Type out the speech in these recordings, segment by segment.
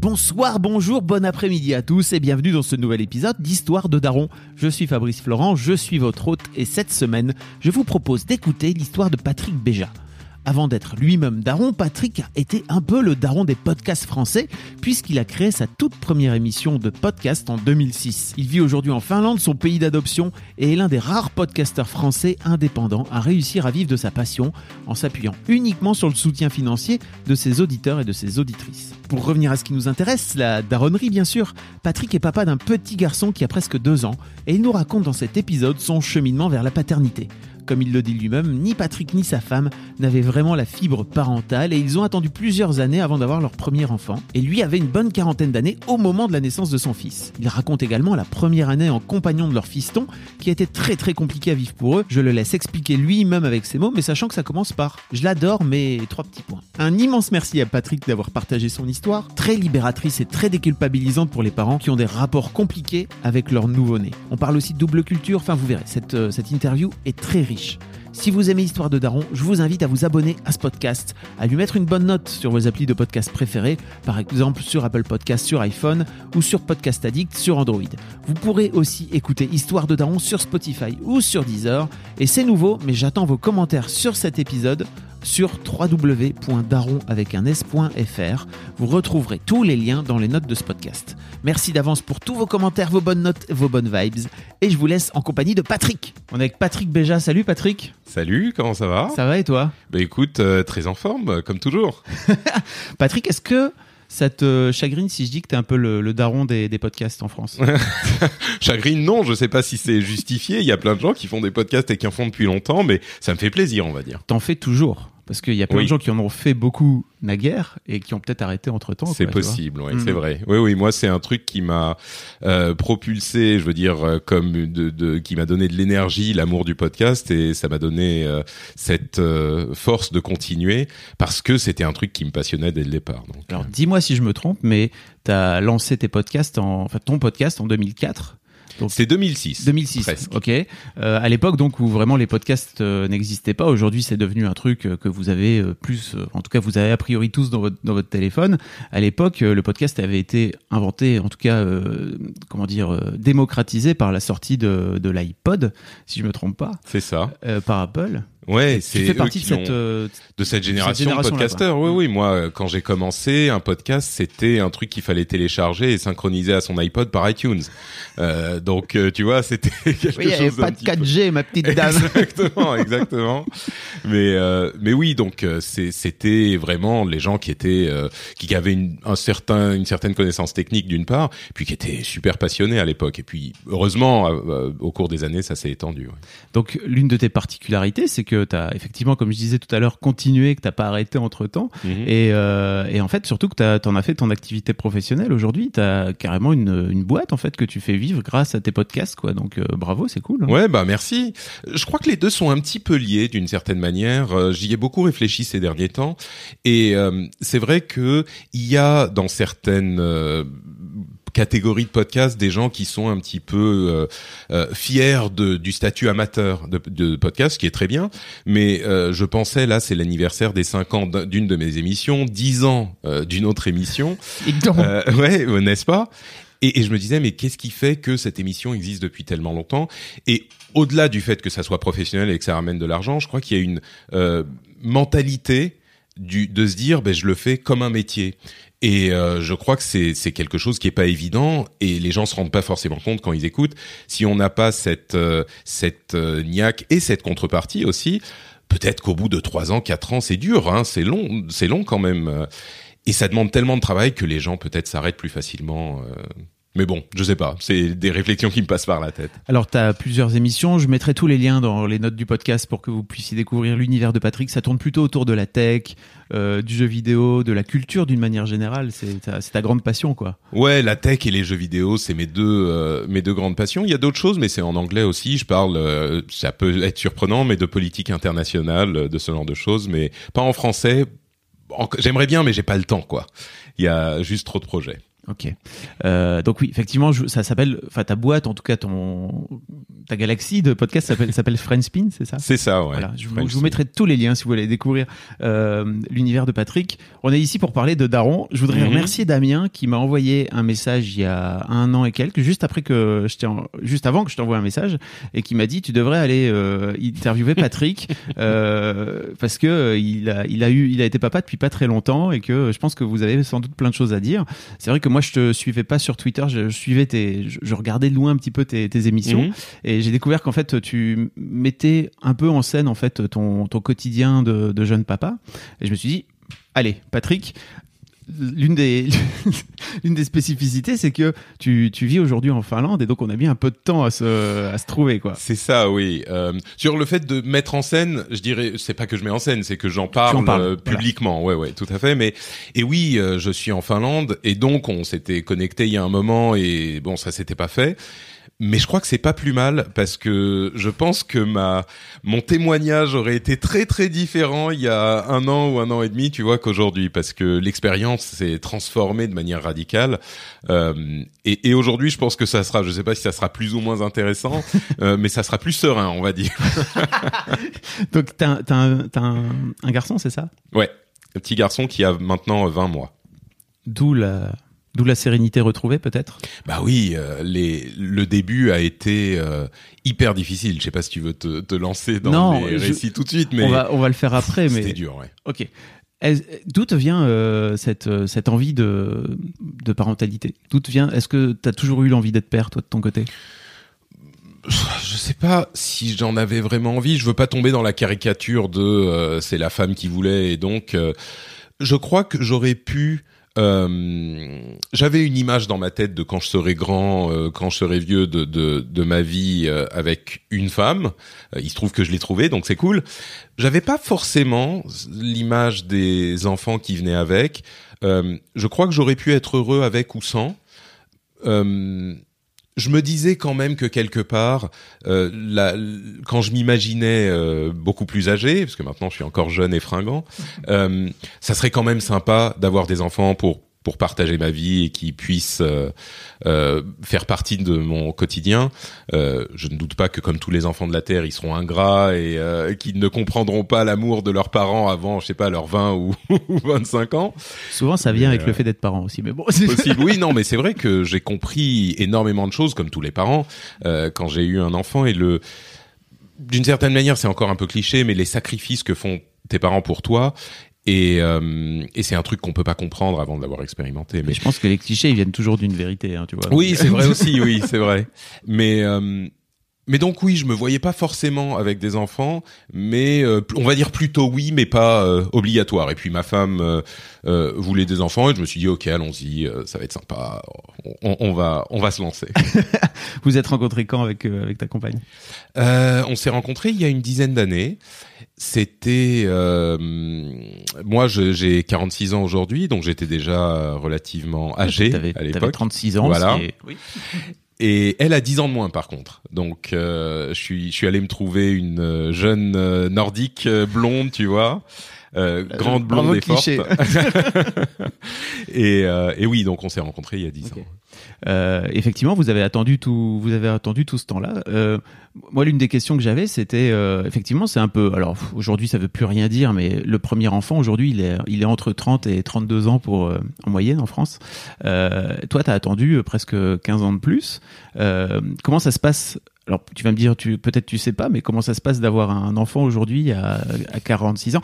Bonsoir, bonjour, bon après-midi à tous et bienvenue dans ce nouvel épisode d'Histoire de Daron. Je suis Fabrice Florent, je suis votre hôte et cette semaine, je vous propose d'écouter l'histoire de Patrick Béja. Avant d'être lui-même daron, Patrick a été un peu le daron des podcasts français puisqu'il a créé sa toute première émission de podcast en 2006. Il vit aujourd'hui en Finlande, son pays d'adoption, et est l'un des rares podcasteurs français indépendants à réussir à vivre de sa passion en s'appuyant uniquement sur le soutien financier de ses auditeurs et de ses auditrices. Pour revenir à ce qui nous intéresse, la daronnerie bien sûr, Patrick est papa d'un petit garçon qui a presque deux ans et il nous raconte dans cet épisode son cheminement vers la paternité. Comme il le dit lui-même, ni Patrick ni sa femme n'avaient vraiment la fibre parentale et ils ont attendu plusieurs années avant d'avoir leur premier enfant. Et lui avait une bonne quarantaine d'années au moment de la naissance de son fils. Il raconte également la première année en compagnon de leur fiston qui a été très très compliqué à vivre pour eux. Je le laisse expliquer lui-même avec ses mots, mais sachant que ça commence par je l'adore, mais trois petits points. Un immense merci à Patrick d'avoir partagé son histoire, très libératrice et très déculpabilisante pour les parents qui ont des rapports compliqués avec leur nouveau-né. On parle aussi de double culture, enfin vous verrez, cette, euh, cette interview est très Si vous aimez Histoire de Daron, je vous invite à vous abonner à ce podcast, à lui mettre une bonne note sur vos applis de podcast préférés, par exemple sur Apple Podcast sur iPhone ou sur Podcast Addict sur Android. Vous pourrez aussi écouter Histoire de Daron sur Spotify ou sur Deezer. Et c'est nouveau, mais j'attends vos commentaires sur cet épisode sur www.daron avec un s.fr. Vous retrouverez tous les liens dans les notes de ce podcast. Merci d'avance pour tous vos commentaires, vos bonnes notes, vos bonnes vibes. Et je vous laisse en compagnie de Patrick. On est avec Patrick Béja. Salut Patrick. Salut, comment ça va? Ça va et toi? Bah écoute, euh, très en forme, comme toujours. Patrick, est-ce que ça te chagrine si je dis que t'es un peu le, le daron des, des podcasts en France? Chagrine, non, je sais pas si c'est justifié. Il y a plein de gens qui font des podcasts et qui en font depuis longtemps, mais ça me fait plaisir, on va dire. T'en fais toujours parce qu'il y a plein Oui. de gens qui en ont fait beaucoup naguère et qui ont peut-être arrêté entre temps. C'est possible, oui, Mm. c'est vrai. Oui, oui, moi c'est un truc qui m'a euh, propulsé, je veux dire, euh, comme de, de qui m'a donné de l'énergie, l'amour du podcast, et ça m'a donné euh, cette euh, force de continuer parce que c'était un truc qui me passionnait dès le départ. Donc, Alors euh, dis-moi si je me trompe, mais t'as lancé tes podcasts en, enfin ton podcast en 2004. Donc c'est 2006. 2006, presque. ok. Euh, à l'époque donc où vraiment les podcasts euh, n'existaient pas. Aujourd'hui, c'est devenu un truc euh, que vous avez euh, plus, euh, en tout cas, vous avez a priori tous dans votre dans votre téléphone. À l'époque, euh, le podcast avait été inventé, en tout cas, euh, comment dire, euh, démocratisé par la sortie de de l'iPod, si je me trompe pas, C'est ça. euh, par Apple. Ouais, Tu c'est fais eux partie de qui cette euh, de cette génération, de podcasteurs. Oui, oui. Moi, euh, quand j'ai commencé, un podcast, c'était un truc qu'il fallait télécharger et synchroniser à son iPod par iTunes. Euh, donc, euh, tu vois, c'était quelque Oui, il n'y avait chose pas de petit peu- 4G, ma petite dame. exactement, exactement. Mais euh, mais oui, donc euh, c'était vraiment les gens qui étaient euh, qui avaient une, un certain une certaine connaissance technique d'une part, puis qui étaient super passionnés à l'époque. Et puis heureusement, euh, euh, au cours des années, ça s'est étendu. ouais. Donc l'une de tes particularités, c'est que tu as effectivement, comme je disais tout à l'heure, continué, que t'as pas arrêté entre temps. Mhm. Et, euh, et en fait, surtout que tu en as fait ton activité professionnelle aujourd'hui. Tu as carrément une, une boîte en fait que tu fais vivre grâce à tes podcasts. quoi. Donc euh, bravo, c'est cool. hein. Ouais, bah merci. Je crois que les deux sont un petit peu liés d'une certaine manière. Euh, J'y ai beaucoup réfléchi ces derniers temps, et euh, c'est vrai que il y a dans certaines catégories de podcasts des gens qui sont un petit peu euh, euh, fiers de, du statut amateur de, de podcast, ce qui est très bien. Mais euh, je pensais là, c'est l'anniversaire des 5 ans d'un- d'une de mes émissions, 10 ans euh, d'une autre émission. Euh, ouais, euh, n'est-ce pas? Et, et je me disais, mais qu'est-ce qui fait que cette émission existe depuis tellement longtemps? Et au-delà du fait que ça soit professionnel et que ça ramène de l'argent, je crois qu'il y a une euh, mentalité du, de se dire, ben, je le fais comme un métier. Et euh, je crois que c'est quelque chose qui est pas évident et les gens se rendent pas forcément compte quand ils écoutent. Si on n'a pas cette euh, cette euh, niaque et cette contrepartie aussi, peut-être qu'au bout de trois ans, quatre ans, c'est dur, hein, c'est long, c'est long quand même. Et ça demande tellement de travail que les gens peut-être s'arrêtent plus facilement euh, Mais bon, je sais pas. C'est des réflexions qui me passent par la tête. Alors, tu as plusieurs émissions. Je mettrai tous les liens dans les notes du podcast pour que vous puissiez découvrir l'univers de Patrick. Ça tourne plutôt autour de la tech, euh, du jeu vidéo, de la culture d'une manière générale. C'est ta, ta, grande passion, quoi. Ouais, la tech et les jeux vidéo, c'est mes deux euh, mes deux grandes passions. Il y a d'autres choses, mais c'est en anglais aussi. Je parle, euh, ça peut être surprenant, mais de politique internationale, de ce genre de choses, mais pas en français. J'aimerais bien, mais j'ai pas le temps, quoi. Il y a juste trop de projets. Ok. Euh, donc oui, effectivement, ça s'appelle, enfin ta boîte, en tout cas ton ta galaxie de podcast s'appelle s'appelle Friendspin, c'est ça? C'est ça, ouais. Voilà, je, vous mettrai tous les liens si vous voulez découvrir euh, l'univers de Patrick. On est ici pour parler de Daron. Je voudrais mhm. remercier Damien qui m'a envoyé un message il y a un an et quelques, juste après que je juste avant que je t'envoie un message, et qui m'a dit tu devrais aller euh, interviewer Patrick parce que il a il a eu il a été papa depuis pas très longtemps et que je pense que vous avez sans doute plein de choses à dire. C'est vrai que moi je te suivais pas sur Twitter, je, suivais tes, je, regardais de loin un petit peu tes, émissions mhm. et j'ai découvert qu'en fait tu mettais un peu en scène en fait ton, ton quotidien de, de jeune papa et je me suis dit allez Patrick l'une des l'une des spécificités, c'est que tu, tu vis aujourd'hui en Finlande et donc on a mis un peu de temps à se à se trouver quoi. C'est ça, oui. Euh, sur le fait de mettre en scène, je dirais, c'est pas que je mets en scène, c'est que j'en parle euh, publiquement. Ouais, ouais, tout à fait. Mais et oui, euh, je suis en Finlande et donc on s'était connecté il y a un moment et bon, ça s'était pas fait mais je crois que c'est pas plus mal parce que je pense que ma mon témoignage aurait été très très différent il y a un an ou un an et demi, tu vois, qu'aujourd'hui, parce que l'expérience s'est transformée de manière radicale. Euh, et, et aujourd'hui, je pense que ça sera, je sais pas si ça sera plus ou moins intéressant, euh, mais ça sera plus serein, on va dire. Donc t'as as, un, un, un garçon, c'est ça? Ouais, un petit garçon qui a maintenant 20 mois. D'où la D'où la sérénité retrouvée peut-être? Bah oui, euh, les, le début a été euh, hyper difficile. Je sais pas si tu veux te, te lancer dans les récits tout de suite, mais on va, on va le faire après. mais c'était dur, ouais. Ok. D'où te vient euh, cette, cette envie de, de parentalité? D'où te vient Est-ce que tu as toujours eu l'envie d'être père, toi, de ton côté? Je sais pas si j'en avais vraiment envie. Je veux pas tomber dans la caricature de c'est la femme qui voulait et donc je crois que j'aurais pu euh, j'avais une image dans ma tête de quand je serai grand, euh, quand je serai vieux, de, de, ma vie euh, avec une femme. il se trouve que je l'ai trouvé, donc c'est cool. J'avais pas forcément l'image des enfants qui venaient avec. je crois que j'aurais pu être heureux avec ou sans je me disais quand même que quelque part, euh, la, quand je m'imaginais euh, beaucoup plus âgé, parce que maintenant je suis encore jeune et fringant, euh, ça serait quand même sympa d'avoir des enfants pour pour partager ma vie et qui puissent euh, euh, faire partie de mon quotidien. Euh, je ne doute pas que comme tous les enfants de la terre, ils seront ingrats et euh, qu'ils ne comprendront pas l'amour de leurs parents avant, je sais pas, leurs 20 ou, 25 ans. Souvent, ça vient avec le fait d'être parent aussi, mais bon. Possible. Oui, non, mais c'est vrai que j'ai compris énormément de choses, comme tous les parents, quand j'ai eu un enfant et le d'une certaine manière, c'est encore un peu cliché, mais les sacrifices que font tes parents pour toi et, euh, et c'est un truc qu'on peut pas comprendre avant de l'avoir expérimenté. Mais... je pense que les clichés ils viennent toujours d'une vérité, hein, tu vois. Oui, c'est vrai aussi, oui, c'est vrai. Mais euh, mais donc oui, je me voyais pas forcément avec des enfants, mais euh, on va dire plutôt oui, mais pas euh, obligatoire. Et puis ma femme euh, voulait des enfants et je me suis dit ok, allons-y, ça va être sympa, on, on, va on va se lancer. Vous êtes rencontrés quand avec avec ta compagne? On s'est rencontrés il y a une dizaine d'années. C'était moi j'ai 46 ans aujourd'hui, donc j'étais déjà relativement âgé à l'époque. 36 ans, voilà. Oui. Et elle a 10 ans de moins par contre. Donc euh, je suis je suis allé me trouver une euh, jeune euh, nordique blonde, tu vois. Euh, grande blonde et forte. et, euh, et oui, donc on s'est rencontrés il y a 10 ans. Euh, effectivement, vous avez attendu tout, vous avez attendu tout ce temps-là. Euh, moi, l'une des questions que j'avais, c'était euh, effectivement, c'est un peu. Alors aujourd'hui, ça veut plus rien dire, mais le premier enfant aujourd'hui, il est, il est entre 30 et 32 ans pour euh, en moyenne en France. toi, tu as attendu presque 15 ans de plus. comment ça se passe alors tu vas me dire, tu peut-être tu sais pas, mais comment ça se passe d'avoir un enfant aujourd'hui à, à 46 ans?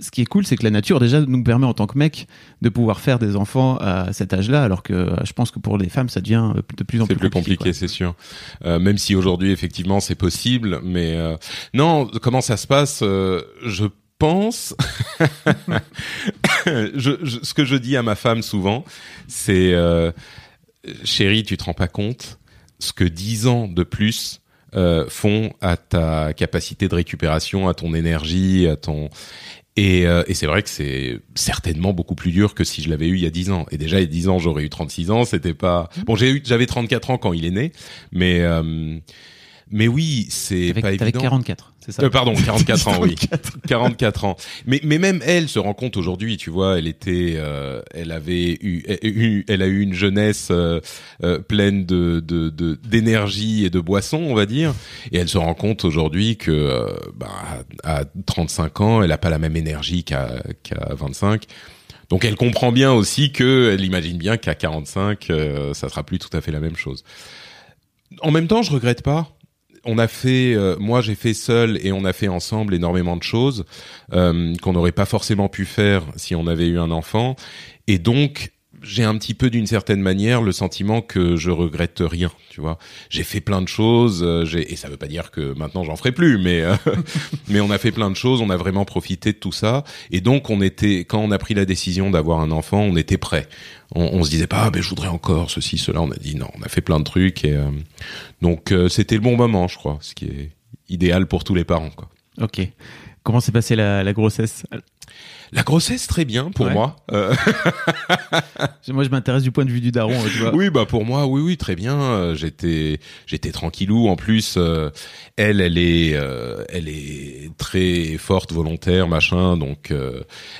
Ce qui est cool, c'est que la nature déjà nous permet en tant que mec de pouvoir faire des enfants à cet âge-là, alors que je pense que pour les femmes, ça devient de plus en plus, plus compliqué. c'est sûr. Euh, même si aujourd'hui effectivement c'est possible, mais euh, non, comment ça se passe euh, Je pense, je, je, ce que je dis à ma femme souvent, c'est euh, chérie, tu te rends pas compte ce que 10 ans de plus euh, font à ta capacité de récupération, à ton énergie, à ton et, euh, et c'est vrai que c'est certainement beaucoup plus dur que si je l'avais eu il y a 10 ans. Et déjà, il y a 10 ans, j'aurais eu 36 ans. C'était pas bon. J'ai eu, j'avais 34 ans quand il est né, mais euh, mais oui, c'est pas évident. 44, c'est ça Euh, pardon, 44 ans, oui. 44 ans. Mais, mais même elle se rend compte aujourd'hui, tu vois, elle était, euh, elle avait eu, eu- elle a eu une jeunesse euh, euh, pleine de de- de- d'énergie et de boissons, on va dire, et elle se rend compte aujourd'hui que, euh, bah, à 35 ans, elle a pas la même énergie qu'à qu'à 25. Donc elle comprend bien aussi que, elle imagine bien qu'à 45, euh, ça sera plus tout à fait la même chose. En même temps, je regrette pas on a fait, euh, moi j'ai fait seul et on a fait ensemble énormément de choses euh, qu'on n'aurait pas forcément pu faire si on avait eu un enfant. Et donc j'ai un petit peu d'une certaine manière le sentiment que je regrette rien, tu vois. J'ai fait plein de choses, euh, et ça veut pas dire que maintenant j'en ferai plus, mais euh, mais on a fait plein de choses, on a vraiment profité de tout ça. Et donc on était, quand on a pris la décision d'avoir un enfant, on était prêt. On, on se disait pas, ah, ben je voudrais encore ceci, cela. On a dit non, on a fait plein de trucs et euh, donc euh, c'était le bon moment, je crois, ce qui est idéal pour tous les parents. Quoi. Ok. Comment s'est passée la, la grossesse? La grossesse très bien pour Ouais. moi. Euh, Moi, je m'intéresse du point de vue du daron, tu vois. oui, bah pour moi, oui, oui, très bien. Euh, J'étais, j'étais tranquillou. En plus, euh, elle, elle est, euh, elle est très forte, volontaire, machin. Donc,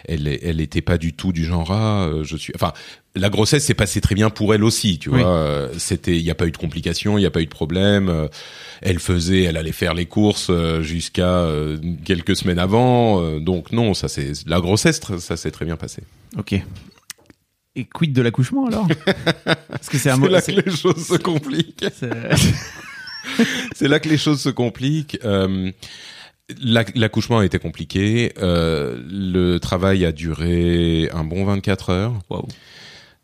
elle, elle était pas du tout du genre ah, je suis. Enfin, la grossesse s'est passée très bien pour elle aussi, tu Oui. vois. Euh, C'était, il n'y a pas eu de complications, il n'y a pas eu de problème. Euh, Elle faisait, elle allait faire les courses euh, jusqu'à quelques semaines avant. Donc non, ça c'est la grossesse, ça s'est très bien passé. Ok. Et quid de l'accouchement alors? Parce que c'est un C'est mot. là que les choses se compliquent. c'est- là que les choses se compliquent. Euh, l'ac- L'accouchement a été compliqué. Euh, le travail a duré un bon 24 heures.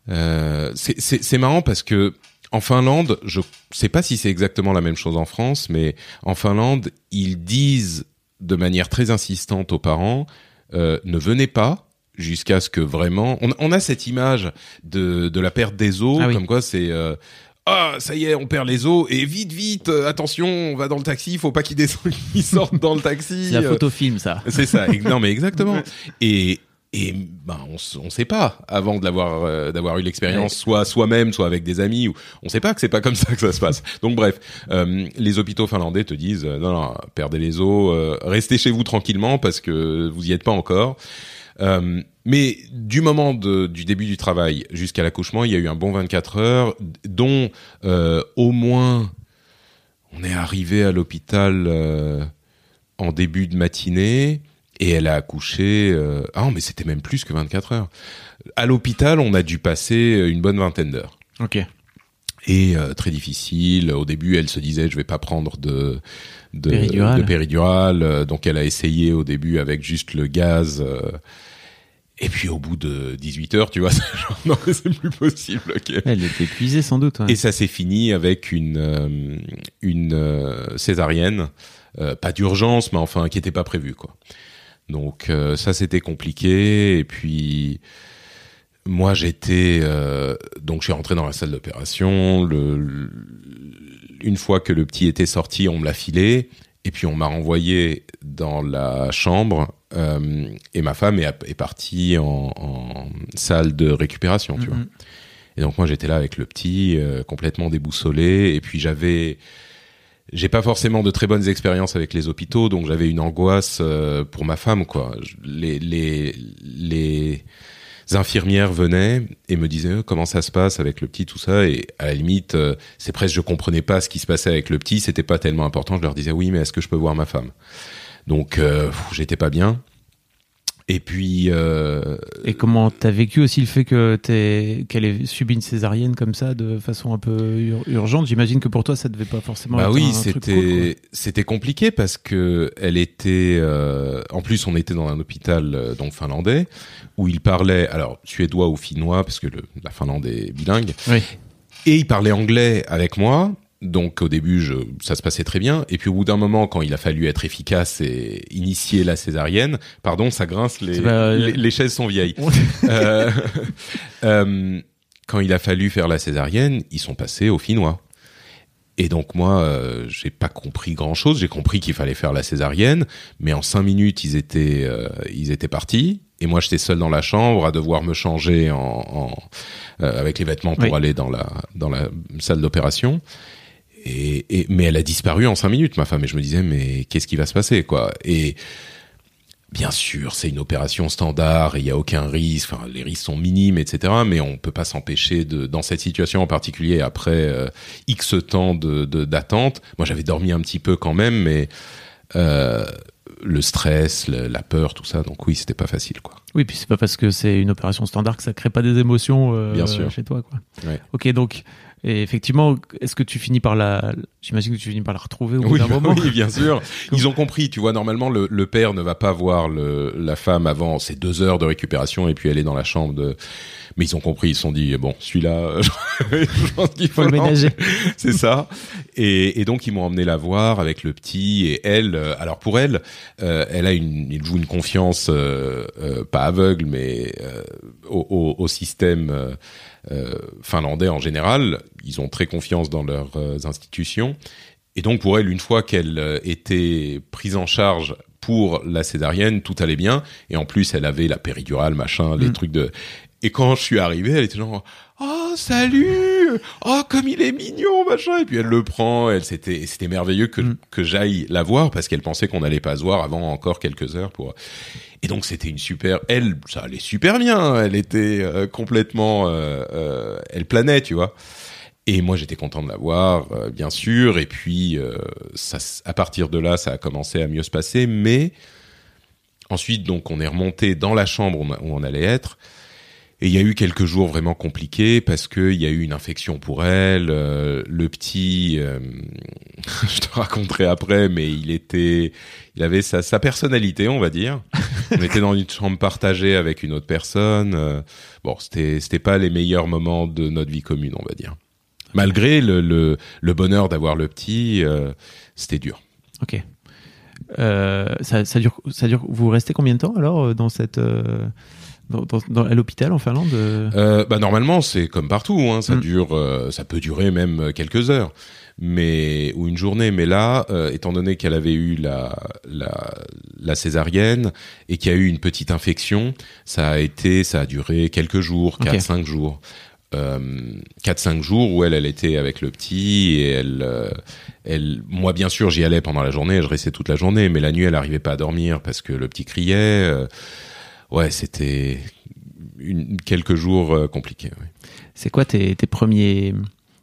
Euh, c'est- marrant parce que en Finlande, je sais pas si c'est exactement la même chose en France, mais en Finlande, ils disent de manière très insistante aux parents euh, ne venez pas jusqu'à ce que vraiment on, on a cette image de de la perte des os Ah oui. comme quoi c'est euh, ah ça y est on perd les os et vite vite euh, attention on va dans le taxi faut pas qu'ils descendent qu'ils sortent dans le taxi C'est la euh, photo film, ça. c'est ça. Non, mais exactement. Et et ben on on sait pas avant de l'avoir euh, d'avoir eu l'expérience soit soi-même soit avec des amis ou on sait pas que c'est pas comme ça que ça se passe. Donc bref, euh, les hôpitaux finlandais te disent euh, non non perdez les os, restez chez vous tranquillement parce que vous y êtes pas encore. Mais du moment de, du début du travail jusqu'à l'accouchement, il y a eu un bon 24 heures, dont au moins on est arrivé à l'hôpital en début de matinée et elle a accouché. Euh, ah non, mais c'était même plus que 24 heures. À l'hôpital, on a dû passer une bonne vingtaine d'heures. Ok. Et euh, très difficile. Au début, elle se disait, je vais pas prendre de de Péridurale. de péridurale. Euh, Donc, elle a essayé au début avec juste le gaz. euh, et puis, au bout de 18 heures, tu vois, c'est genre, non, mais c'est plus possible. Elle était épuisée sans doute. ouais. Et ça s'est fini avec une euh, une euh, césarienne, euh, pas d'urgence, mais enfin qui était pas prévue quoi. Donc euh, ça c'était compliqué. Et puis moi j'étais euh, donc je suis rentré dans la salle d'opération. Le, le- une fois que le petit était sorti, on me l'a filé. Et puis on m'a renvoyé dans la chambre euh, et ma femme est, est partie en, en salle de récupération, tu vois. Mhm. Et donc moi j'étais là avec le petit, complètement déboussolé. Et puis j'avais, j'ai pas forcément de très bonnes expériences avec les hôpitaux, donc j'avais une angoisse euh, pour ma femme, quoi. Les les les infirmières venaient et me disaient euh, comment ça se passe avec le petit, tout ça? Et à la limite, euh, c'est presque je comprenais pas ce qui se passait avec le petit. C'était pas tellement important. Je leur disais oui, mais est-ce que je peux voir ma femme? Donc euh, j'étais pas bien. Et puis euh, Et comment t'as vécu aussi le fait que t'aies- qu'elle ait subi une césarienne comme ça de façon un peu ur- urgente? J'imagine que pour toi ça devait pas forcément Bah être oui, cool, c'était c'était compliqué parce que elle était euh, en plus on était dans un hôpital euh, donc finlandais où il parlait alors suédois ou finnois parce que le, la Finlande est bilingue. Oui. et il parlait anglais avec moi. Donc au début, je, ça se passait très bien. Et puis au bout d'un moment, quand il a fallu être efficace et initier la césarienne, pardon, ça grince, les, pas- les, les chaises sont vieilles. Euh, euh, quand il a fallu faire la césarienne, ils sont passés au finnois. Et donc moi, euh, j'ai pas compris grand chose. J'ai compris qu'il fallait faire la césarienne, mais en cinq minutes, ils étaient, euh, ils étaient partis. Et moi, j'étais seul dans la chambre à devoir me changer en, en euh, avec les vêtements pour Oui. aller dans la dans la salle d'opération. Et, et mais elle a disparu en cinq minutes, ma femme. Et je me disais, mais qu'est-ce qui va se passer, quoi? Et Bien sûr, c'est une opération standard, il y a aucun risque. Enfin, les risques sont minimes, etc. Mais on peut pas s'empêcher de, dans cette situation en particulier, après euh, X temps de de- d'attente. Moi, j'avais dormi un petit peu quand même, mais euh, le stress, le- la peur, tout ça. Donc oui, c'était pas facile, quoi. Oui, puis c'est pas parce que c'est une opération standard que ça crée pas des émotions euh, Bien sûr. chez toi, quoi. Ouais. Ok, donc et effectivement, est-ce que tu finis par la J'imagine que tu finis par la retrouver au bout Oui, d'un bah moment. oui, bien sûr. Ils ont compris, tu vois, normalement, le, le père ne va pas voir le, la femme avant ces deux heures de récupération et puis elle est dans la chambre de... Mais ils ont compris, ils se sont dit, bon, celui-là, je pense qu'il faut, Faut le ménager. C'est ça. Et, et donc, ils m'ont emmené la voir avec le petit et elle. euh, alors, pour elle, euh, elle a une, il joue une confiance, euh, euh, pas aveugle, mais euh, au, au, au système euh, euh, finlandais en général. Ils ont très confiance dans leurs euh, institutions. Et donc pour elle, une fois qu'elle euh, était prise en charge pour la césarienne, tout allait bien. Et en plus, elle avait la péridurale, machin, les Mm. trucs de. Et quand je suis arrivé, elle était genre oh salut, oh comme il est mignon, machin. Et puis elle le prend. Elle c'était c'était merveilleux que Mm. que j'aille la voir parce qu'elle pensait qu'on n'allait pas se voir avant encore quelques heures pour. Et donc c'était une super. Elle, ça allait super bien. Elle était euh, complètement. euh, euh, elle planait, tu vois. Et moi, j'étais content de la voir, euh, bien sûr. Et puis, euh, ça, à partir de là, ça a commencé à mieux se passer. Mais ensuite, donc, on est remonté dans la chambre où on allait être. Et il y a eu quelques jours vraiment compliqués parce que il y a eu une infection pour elle. euh, le petit, euh, je te raconterai après, mais il était, il avait sa, sa personnalité, on va dire. on était dans une chambre partagée avec une autre personne. euh, bon, c'était, c'était pas les meilleurs moments de notre vie commune, on va dire. Malgré le, le, le bonheur d'avoir le petit, euh, c'était dur. Ok. Ça, ça dure, ça dure. Vous restez combien de temps alors dans cette, dans, dans- dans- à l'hôpital en Finlande euh Euh, bah normalement c'est comme partout, hein, ça Mm. dure, euh, ça peut durer même quelques heures, mais ou une journée. Mais là, euh, étant donné qu'elle avait eu la, la la césarienne et qu'il y a eu une petite infection, ça a été, ça a duré quelques jours, Ok. quatre cinq jours. Euh, 4-5 jours où elle, elle était avec le petit et elle, elle, moi bien sûr j'y allais pendant la journée, je restais toute la journée, mais la nuit elle arrivait pas à dormir parce que le petit criait. Ouais, c'était une, quelques jours euh, compliqués. ouais. C'est quoi tes, tes premiers,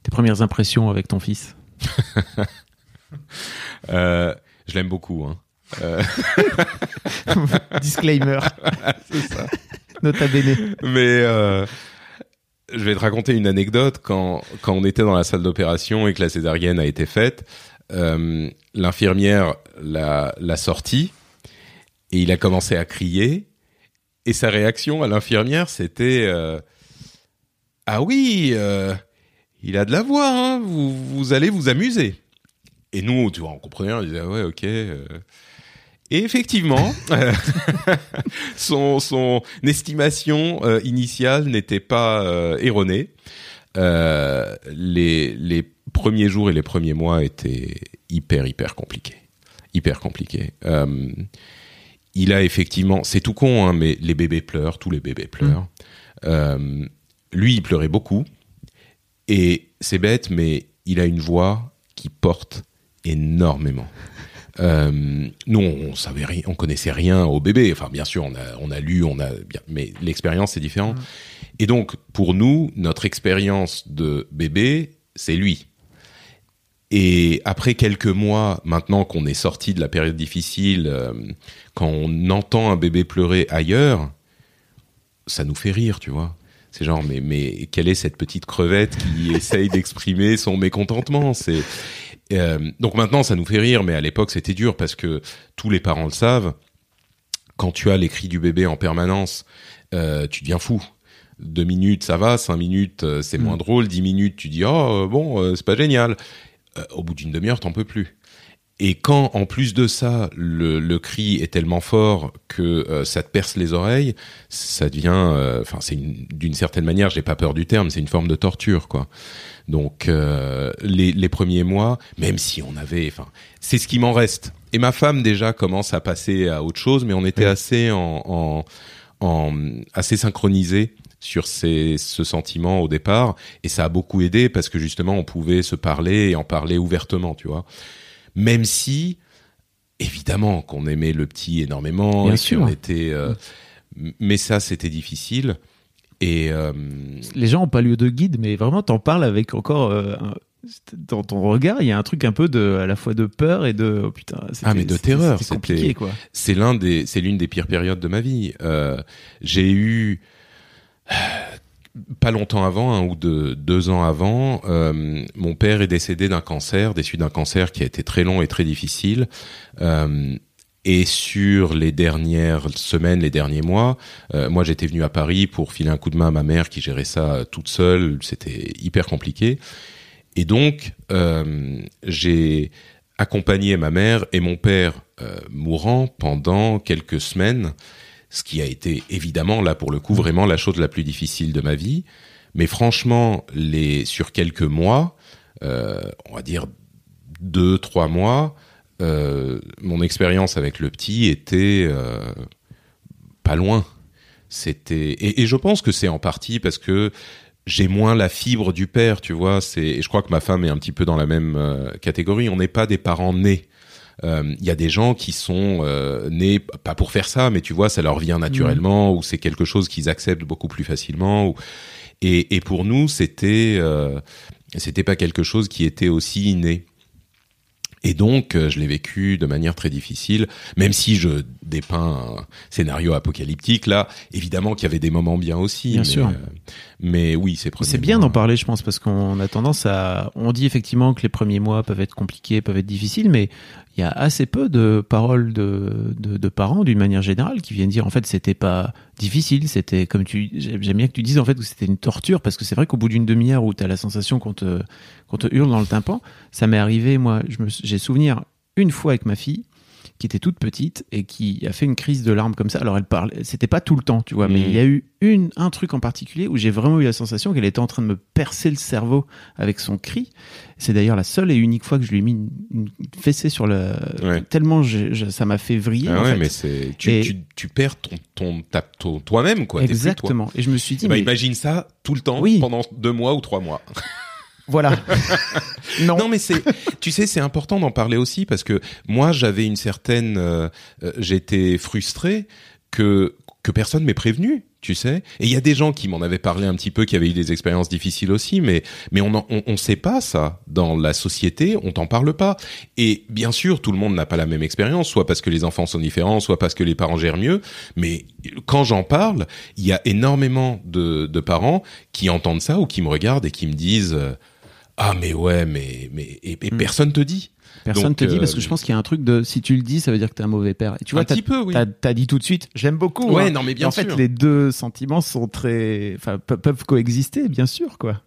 tes premières impressions avec ton fils? Euh, je l'aime beaucoup. Hein. Euh, Disclaimer. c'est ça. Nota bene. Mais je vais te raconter une anecdote. Quand, quand on était dans la salle d'opération et que la césarienne a été faite, l'infirmière l'a, l'a sorti et il a commencé à crier. Et sa réaction à l'infirmière, c'était euh, Ah oui, euh, il a de la voix, hein, vous, vous allez vous amuser. Et nous, tu vois, on comprenait, on disait Ah ouais, ok. euh. Et effectivement, son, son estimation initiale n'était pas erronée. Les, les premiers jours et les premiers mois étaient hyper, hyper compliqués. Hyper compliqués. Il a effectivement, c'est tout con, hein, mais les bébés pleurent, tous les bébés pleurent. Euh, lui, il pleurait beaucoup. Et c'est bête, mais il a une voix qui porte énormément. Euh, nous, on savait rien, on connaissait rien au bébé. Enfin, bien sûr, on a, on a lu, on a bien, mais l'expérience c'est différent. Et donc, pour nous, notre expérience de bébé, c'est lui. Et après quelques mois, maintenant qu'on est sorti de la période difficile, euh, quand on entend un bébé pleurer ailleurs, ça nous fait rire, tu vois. C'est genre, mais, mais quelle est cette petite crevette qui essaye d'exprimer son mécontentement? C'est euh, donc maintenant, ça nous fait rire, mais à l'époque, c'était dur parce que tous les parents le savent. Quand tu as les cris du bébé en permanence, euh, tu deviens fou. Deux minutes, ça va. Cinq minutes, euh, c'est moins drôle. Dix minutes, tu dis oh euh, bon, euh, c'est pas génial. Euh, au bout d'une demi-heure, t'en peux plus. Et quand, en plus de ça, le, le cri est tellement fort que euh, ça te perce les oreilles, ça devient, euh, enfin, c'est d'une certaine manière, j'ai pas peur du terme, c'est une forme de torture, quoi. Donc, euh, les, les premiers mois, même si on avait, enfin, c'est ce qui m'en reste. Et ma femme déjà commence à passer à autre chose, mais on était assez en, en, en assez synchronisé sur ces, ce sentiment au départ, et ça a beaucoup aidé parce que justement, on pouvait se parler et en parler ouvertement, tu vois même si évidemment qu'on aimait le petit énormément Bien et sûr. qu'on était euh, mais ça c'était difficile et euh, Les gens ont pas lieu de guide, mais vraiment, t'en parles avec encore. euh, dans ton regard, il y a un truc un peu de, à la fois de peur et de oh putain. Ah, mais de terreur, C'était compliqué quoi. c'est l'un des c'est l'une des pires périodes de ma vie j'ai eu pas longtemps avant, un ou deux, deux ans avant, euh, mon père est décédé d'un cancer, déçu d'un cancer qui a été très long et très difficile. Euh, et sur les dernières semaines, les derniers mois, euh, moi j'étais venu à Paris pour filer un coup de main à ma mère qui gérait ça euh, toute seule. C'était hyper compliqué. Et donc euh, j'ai accompagné ma mère et mon père euh, mourant pendant quelques semaines, ce qui a été évidemment là pour le coup vraiment la chose la plus difficile de ma vie. Mais franchement, les sur quelques mois, euh, on va dire deux trois mois, euh, mon expérience avec le petit était euh, pas loin. C'était et, je pense que c'est en partie parce que j'ai moins la fibre du père, tu vois. C'est et je crois que ma femme est un petit peu dans la même catégorie. On n'est pas des parents nés. Euh, Il y a des gens qui sont euh, nés pas pour faire ça, mais tu vois, ça leur vient naturellement ou c'est quelque chose qu'ils acceptent beaucoup plus facilement. Ou... Et, et pour nous, c'était euh, c'était pas quelque chose qui était aussi inné. Et donc, euh, je l'ai vécu de manière très difficile, même si je dépeins un scénario apocalyptique. Là, évidemment qu'il y avait des moments bien aussi. Bien mais, sûr. euh, mais oui, c'est C'est bien d'en parler, je pense, parce qu'on a tendance à. On dit effectivement que les premiers mois peuvent être compliqués, peuvent être difficiles, mais il y a assez peu de paroles de, parents, d'une manière générale, qui viennent dire en fait c'était pas difficile, c'était comme tu. J'aime bien que tu dises en fait que c'était une torture, parce que c'est vrai qu'au bout d'une demi-heure où tu as la sensation qu'on te, qu'on te hurle dans le tympan, ça m'est arrivé, moi, j'ai souvenir une fois avec ma fille qui était toute petite et qui a fait une crise de larmes comme ça. Alors elle parle, c'était pas tout le temps, tu vois, mais Mhm. il y a eu une, un truc en particulier où j'ai vraiment eu la sensation qu'elle était en train de me percer le cerveau avec son cri. C'est d'ailleurs la seule et unique fois que je lui ai mis une, une fessée sur le. Ouais. Tellement je- ça m'a fait vriller. Ah en ouais, fait. mais c'est tu, Et- tu, tu perds ton ton, ta- ton- toi-même quoi. t'es plus toi. Exactement. Et je me suis dit, Bah, mais imagine ça tout le temps Oui. pendant deux mois ou trois mois. voilà. non. Non, mais c'est, tu sais, c'est important d'en parler aussi parce que moi, j'avais une certaine, euh, euh, j'étais frustré que que personne m'ait prévenu, tu sais. Et il y a des gens qui m'en avaient parlé un petit peu, qui avaient eu des expériences difficiles aussi, mais mais on en- on, on sait pas ça dans la société, on t'en parle pas. Et bien sûr, tout le monde n'a pas la même expérience, soit parce que les enfants sont différents, soit parce que les parents gèrent mieux. Mais quand j'en parle, il y a énormément de de parents qui entendent ça ou qui me regardent et qui me disent euh, ah mais ouais mais mais et, et Mm. personne te dit Personne Donc, te dit parce euh, que je pense qu'il y a un truc de si tu le dis, ça veut dire que t'es un mauvais père. Et tu vois, un petit peu oui T'as dit tout de suite, je l'aime beaucoup. Ouais, hein. non, mais bien en fait, sûr. les deux sentiments sont très, enfin, pe- peuvent coexister, bien sûr, quoi.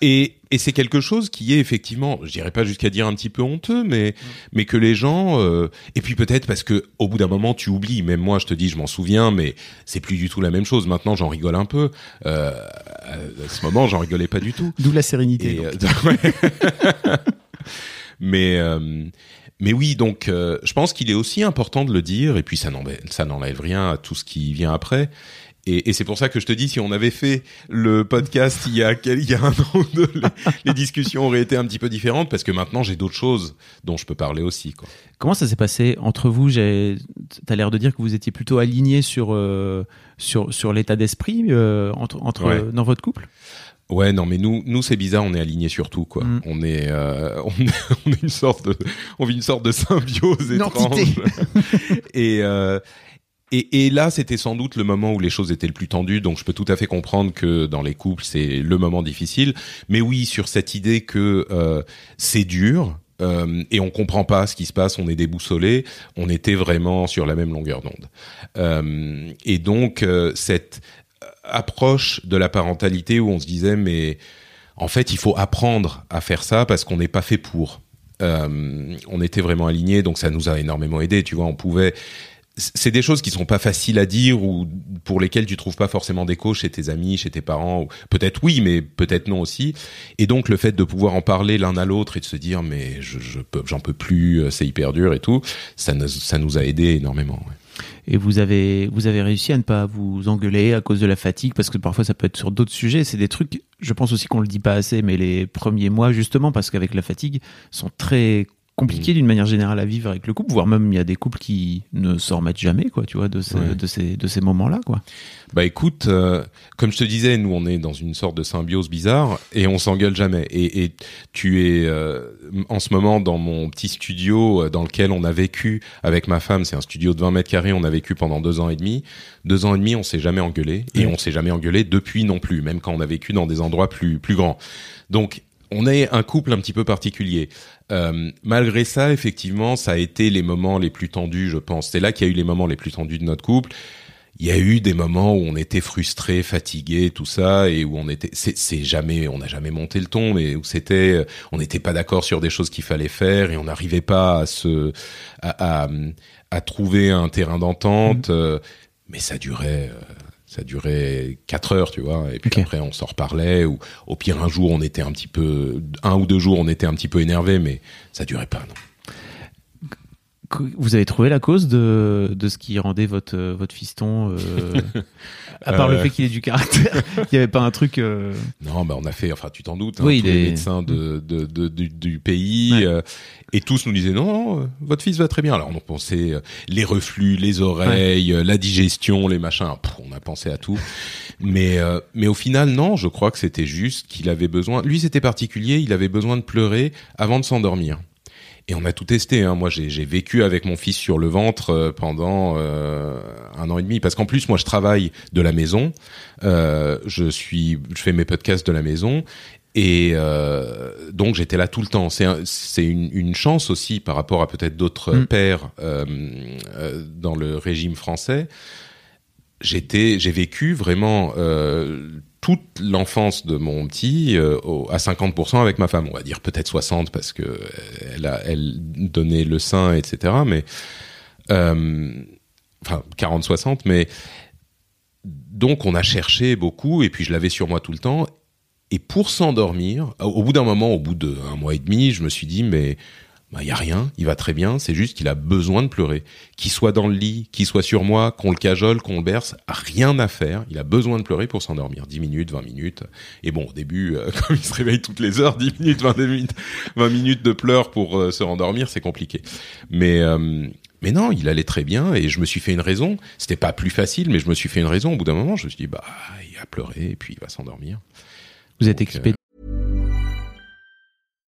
et et c'est quelque chose qui est effectivement je dirais pas jusqu'à dire un petit peu honteux mais mais que les gens euh, et puis peut-être parce que au bout d'un moment tu oublies même moi je te dis je m'en souviens mais c'est plus du tout la même chose maintenant j'en rigole un peu euh, à ce moment j'en rigolais pas du tout D'où la sérénité. Et, euh, ouais. Mais euh, mais oui, donc euh, je pense qu'il est aussi important de le dire, et puis ça n'enlève, ça n'enlève rien à tout ce qui vient après. Et, et c'est pour ça que je te dis, si on avait fait le podcast il y a, il y a un an ou deux, les, les discussions auraient été un petit peu différentes, parce que maintenant j'ai d'autres choses dont je peux parler aussi. Quoi. Comment ça s'est passé entre vous? J'ai, t'as l'air de dire que vous étiez plutôt alignés sur euh, sur sur l'état d'esprit euh, entre entre Ouais. dans votre couple? Ouais, non, mais nous, nous c'est bizarre, on est alignés sur tout, quoi. Mm. On est, euh, on est, on est une sorte de, on vit une sorte de symbiose Une étrange. et, euh, et, et là, c'était sans doute le moment où les choses étaient le plus tendues, donc je peux tout à fait comprendre que dans les couples, c'est le moment difficile. Mais oui, sur cette idée que euh, c'est dur. euh, et on comprend pas ce qui se passe, on est déboussolé, on était vraiment sur la même longueur d'onde. Euh, et donc euh, cette approche de la parentalité où on se disait mais en fait il faut apprendre à faire ça parce qu'on n'est pas fait pour. Euh, on était vraiment alignés, donc ça nous a énormément aidé. Tu vois, on pouvait c'est des choses qui sont pas faciles à dire ou pour lesquelles tu trouves pas forcément d'écho chez tes amis, chez tes parents. Peut-être oui, mais peut-être non aussi. Et donc le fait de pouvoir en parler l'un à l'autre et de se dire mais je, j'en peux plus, euh, c'est hyper dur et tout, ça nous, ça nous a aidé énormément. Et vous avez vous avez réussi à ne pas vous engueuler à cause de la fatigue parce que parfois ça peut être sur d'autres sujets. C'est des trucs. Je pense aussi qu'on le dit pas assez, mais les premiers mois justement parce qu'avec la fatigue sont très compliqué mm. d'une manière générale à vivre avec le couple, voire même il y a des couples qui ne s'en remettent jamais, quoi, tu vois, de, ces, de ces, de ces moments-là, quoi. Bah écoute, euh, comme je te disais, nous on est dans une sorte de symbiose bizarre et on s'engueule jamais. Et, et tu es euh, en ce moment dans mon petit studio euh, dans lequel on a vécu avec ma femme. C'est un studio de 20 mètres carrés. On a vécu pendant deux ans et demi. Deux ans et demi, on s'est jamais engueulé et on s'est jamais engueulé depuis non plus, même quand on a vécu dans des endroits plus plus grands. Donc on est un couple un petit peu particulier. Euh, malgré ça, effectivement, ça a été les moments les plus tendus, je pense. C'est là qu'il y a eu les moments les plus tendus de notre couple. Il y a eu des moments où on était frustré, fatigué, tout ça, et où on était, c'est jamais, on n'a jamais monté le ton, mais où c'était, on n'était pas d'accord sur des choses qu'il fallait faire et on n'arrivait pas à se, à, à, à, trouver un terrain d'entente. Mmh. Euh, mais ça durait. Euh, ça durait quatre heures, tu vois, et puis okay. après on s'en reparlait, ou au pire un jour on était un petit peu, un ou deux jours on était un petit peu énervé, mais ça durait pas, non. Vous avez trouvé la cause de, de ce qui rendait votre, votre fiston, euh, à part euh... le fait qu'il ait du caractère, il n'y avait pas un truc. Euh... Non, bah on a fait, enfin tu t'en doutes, hein, oui, tous est... les médecins de, de, de, du, du, pays, ouais. euh, et tous nous disaient non, non, votre fils va très bien. Alors on pensait euh, les reflux, les oreilles, ouais. la digestion, les machins, pff, on a pensé à tout. Mais, euh, mais au final, non, je crois que c'était juste qu'il avait besoin, lui c'était particulier, il avait besoin de pleurer avant de s'endormir. Et on a tout testé. Hein. Moi, j'ai vécu avec mon fils sur le ventre euh, pendant euh, un an et demi, parce qu'en plus, moi, je travaille de la maison. Euh, je suis, je fais mes podcasts de la maison, et euh, donc j'étais là tout le temps. C'est c'est une, une, chance aussi par rapport à peut-être d'autres mmh. pères euh, euh, dans le régime français. J'étais, j'ai vécu vraiment toute l'enfance de mon petit euh, à 50% avec ma femme. On va dire peut-être 60 parce que elle a elle donnait le sein, etc. Mais euh, enfin 40-60. Mais donc on a cherché beaucoup et puis je l'avais sur moi tout le temps. Et pour s'endormir, au bout d'un moment, au bout d'un mois et demi, je me suis dit mais il bah, y a rien, il va très bien, c'est juste qu'il a besoin de pleurer. Qu'il soit dans le lit, qu'il soit sur moi, qu'on le cajole, qu'on le berce, rien à faire, il a besoin de pleurer pour s'endormir. 10 minutes, 20 minutes. Et bon, au début, euh, comme il se réveille toutes les heures, 10 minutes, 20 minutes, 20 minutes de pleurs pour euh, se rendormir, c'est compliqué. Mais euh, mais non, il allait très bien et je me suis fait une raison. C'était pas plus facile, mais je me suis fait une raison. Au bout d'un moment, je me suis dit bah il a pleuré et puis il va s'endormir. Vous êtes équipé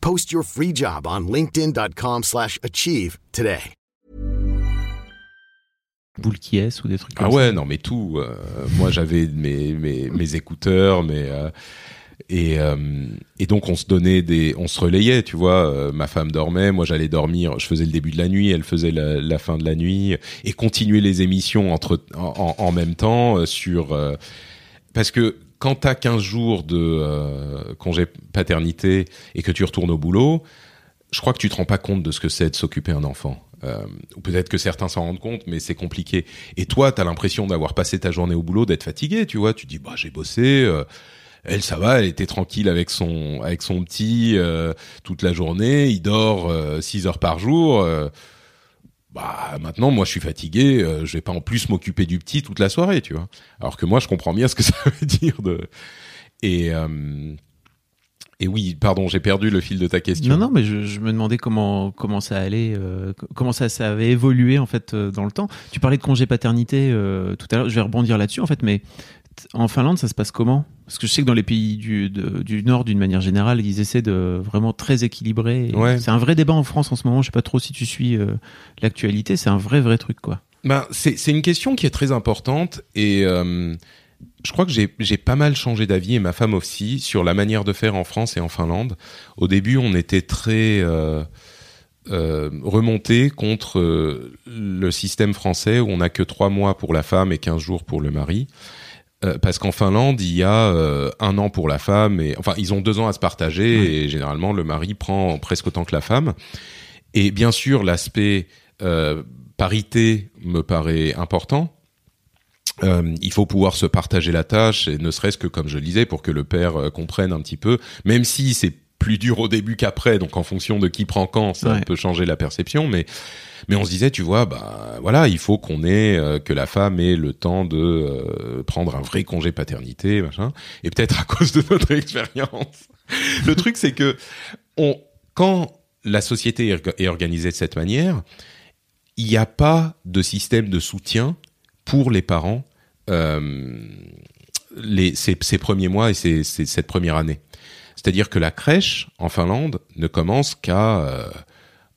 Post your free job on linkedin.com slash achieve today. Boule qui est ou des trucs comme Ah ouais, ça. non mais tout. Euh, moi j'avais mes, mes, mes, écouteurs, mes... Euh, et, euh, et donc on se donnait des, on se relayait, tu vois. Euh, ma femme dormait, moi j'allais dormir, je faisais le début de la nuit, elle faisait la, la fin de la nuit, et continuer les émissions entre en, en même temps euh, sur parce que quand t'as 15 jours de congé paternité et que tu retournes au boulot, je crois que tu te rends pas compte de ce que c'est de s'occuper un enfant. Euh, ou peut-être que certains s'en rendent compte, mais c'est compliqué. Et toi, t'as l'impression d'avoir passé ta journée au boulot, d'être fatigué, tu vois. Tu dis, bah j'ai bossé. Euh, elle, ça va, elle était tranquille avec son avec son petit euh, toute la journée. Il dort 6 heures par jour. Bah maintenant, moi, je suis fatigué. je vais pas en plus m'occuper du petit toute la soirée, tu vois. Alors que moi, je comprends bien ce que ça veut dire de et et oui, pardon, j'ai perdu le fil de ta question. Non, non, mais je, me demandais comment comment ça allait, euh, comment ça, ça avait évolué en fait euh, dans le temps. Tu parlais de congé paternité euh, tout à l'heure. Je vais rebondir là-dessus en fait, mais en Finlande, ça se passe comment? Parce que je sais que dans les pays du, du Nord, d'une manière générale, ils essaient de vraiment très équilibrer. Ouais. C'est un vrai débat en France en ce moment. Je sais pas trop si tu suis l'actualité. C'est un vrai vrai truc quoi. Ben, c'est une question qui est très importante et je crois que j'ai pas mal changé d'avis et ma femme aussi sur la manière de faire en France et en Finlande. Au début, on était très euh, euh, remonté contre euh, le système français où on n'a que trois mois pour la femme et 15 jours pour le mari. Euh, parce qu'en Finlande, il y a euh, un an pour la femme et enfin ils ont deux ans à se partager et généralement le mari prend presque autant que la femme. Et bien sûr, l'aspect parité me paraît important euh, il faut pouvoir se partager la tâche, et ne serait-ce que comme je le disais, pour que le père euh, comprenne un petit peu, même si c'est plus dur au début qu'après, donc en fonction de qui prend quand, ça Ouais. peut changer la perception, mais mais on se disait, tu vois, bah voilà, il faut qu'on ait euh, que la femme ait le temps de euh, prendre un vrai congé paternité, machin, et peut-être à cause de notre expérience. le truc, c'est que on quand la société est orga- est organisée de cette manière, il n'y a pas de système de soutien pour les parents euh, les, ces, ces premiers mois et ces, ces- cette première année. C'est-à-dire que la crèche en Finlande ne commence qu'à euh,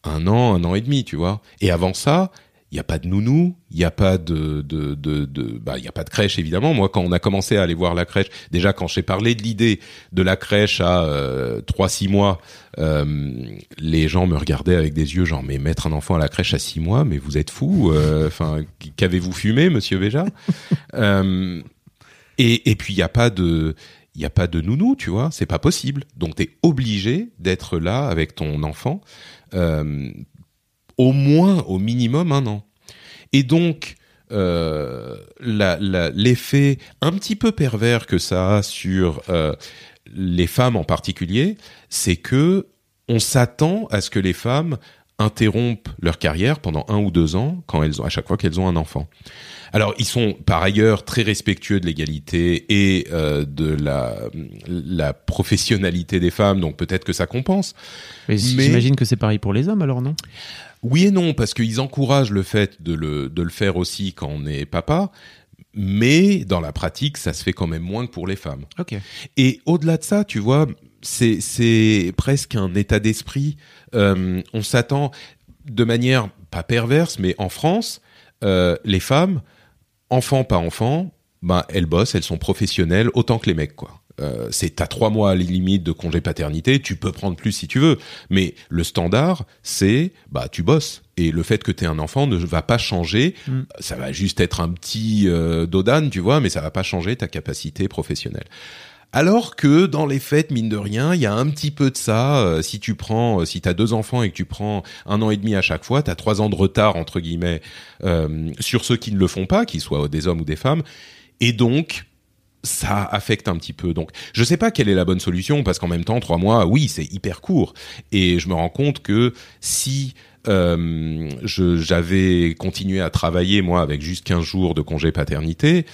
un an, un an et demi, tu vois. Et avant ça, il n'y a pas de nounou, il n'y a pas de, de, bah, a pas de crèche évidemment. Moi, quand on a commencé à aller voir la crèche, déjà quand j'ai parlé de l'idée de la crèche à euh, trois, six mois, euh, les gens me regardaient avec des yeux genre mais mettre un enfant à la crèche à six mois, mais vous êtes fou. euh, Enfin, qu'avez-vous fumé, Monsieur Béja? Euh, et, et puis il y a pas de il y a pas de nounou, tu vois, c'est pas possible. Donc tu es obligé d'être là avec ton enfant euh, au moins au minimum un an. Et donc euh, l'effet un petit peu pervers que ça a sur euh, les femmes en particulier, c'est que on s'attend à ce que les femmes interrompent leur carrière pendant un ou deux ans quand elles ont, à chaque fois qu'elles ont un enfant. Alors, ils sont par ailleurs très respectueux de l'égalité et euh, de la, la professionnalité des femmes, donc peut-être que ça compense. Mais, Mais- j'imagine que c'est pareil pour les hommes alors non? Oui et non, parce qu'ils encouragent le fait de le, de le faire aussi quand on est papa, mais dans la pratique, ça se fait quand même moins que pour les femmes. Ok. Et au-delà de ça, tu vois, c'est presque un état d'esprit. Euh, on s'attend de manière pas perverse, mais en France, euh, les femmes, enfants pas enfants, ben elles bossent, elles sont professionnelles autant que les mecs, quoi. Euh, c'est t'as trois mois à la limite de congé paternité, tu peux prendre plus si tu veux, mais le standard c'est bah tu bosses et le fait que t'aies un enfant ne va pas changer, Mm. ça va juste être un petit euh, dodane, tu vois, mais ça va pas changer ta capacité professionnelle. Alors que dans les fêtes, mine de rien, il y a un petit peu de ça. Euh, si tu prends, euh, si t'as deux enfants et que tu prends un an et demi à chaque fois, t'as trois ans de retard entre guillemets euh, sur ceux qui ne le font pas, qu'ils soient des hommes ou des femmes, et donc ça affecte un petit peu. Donc, je sais pas quelle est la bonne solution parce qu'en même temps, trois mois, oui, c'est hyper court. Et je me rends compte que si euh, j'avais continué à travailler moi avec juste 15 jours de congé paternité,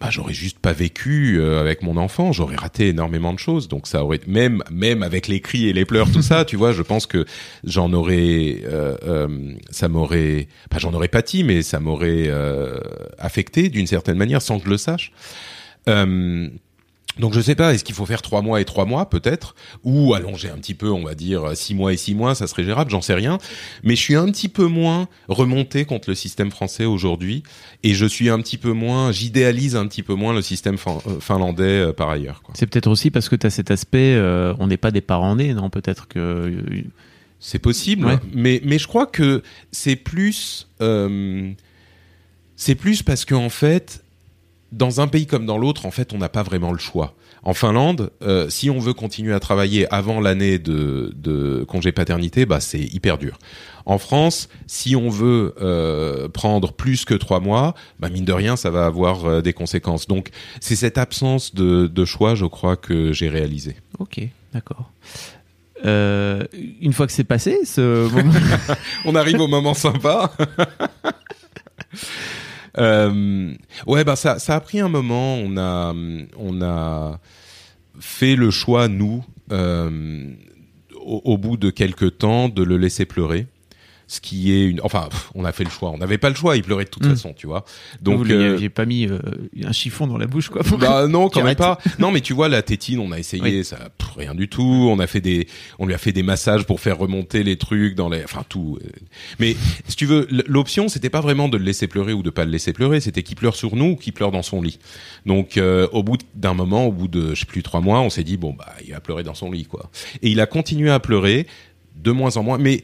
bah j'aurais juste pas vécu euh, avec mon enfant, j'aurais raté énormément de choses. Donc ça aurait même même avec les cris et les pleurs tout ça, tu vois, je pense que j'en aurais euh, euh, ça m'aurait pas j'en aurais pâti mais ça m'aurait euh, affecté d'une certaine manière sans que je le sache. Donc je sais pas, est-ce qu'il faut faire trois mois et trois mois peut-être, ou allonger un petit peu, on va dire six mois et six mois, ça serait gérable, j'en sais rien. Mais je suis un petit peu moins remonté contre le système français aujourd'hui, et je suis un petit peu moins, j'idéalise un petit peu moins le système fin- euh, finlandais euh, par ailleurs. Quoi. C'est peut-être aussi parce que tu as cet aspect, euh, on n'est pas des parents nés, non Peut-être que. C'est possible, Ouais. mais mais je crois que c'est plus euh, c'est plus parce que en fait dans un pays comme dans l'autre, en fait, on n'a pas vraiment le choix. En Finlande, euh, si on veut continuer à travailler avant l'année de, de congé paternité, bah c'est hyper dur. En France, si on veut euh, prendre plus que trois mois, bah mine de rien, ça va avoir euh, des conséquences. Donc, c'est cette absence de, de choix, je crois, que j'ai réalisé. Ok, d'accord. Une fois que c'est passé, ce moment. On arrive au moment sympa. Euh, ouais, ça, ça a pris un moment. On a, on a fait le choix nous, euh, au, au bout de quelques temps, de le laisser pleurer. Ce qui est une, enfin, pff, on a fait le choix. On n'avait pas le choix. Il pleurait de toute Mm. façon, tu vois. Donc, vous euh, pas mis euh, un chiffon dans la bouche, quoi. bah non, quand même pas. Non, mais tu vois la tétine, on a essayé, Oui. ça pff, rien du tout. On a fait des, on lui a fait des massages pour faire remonter les trucs dans les, enfin tout. Mais si tu veux, l'option c'était pas vraiment de le laisser pleurer ou de pas le laisser pleurer, c'était qu'il pleure sur nous ou qu'il pleure dans son lit. Donc euh, au bout d'un moment, au bout de je sais plus trois mois, on s'est dit bon bah il va pleurer dans son lit quoi. Et il a continué à pleurer de moins en moins, mais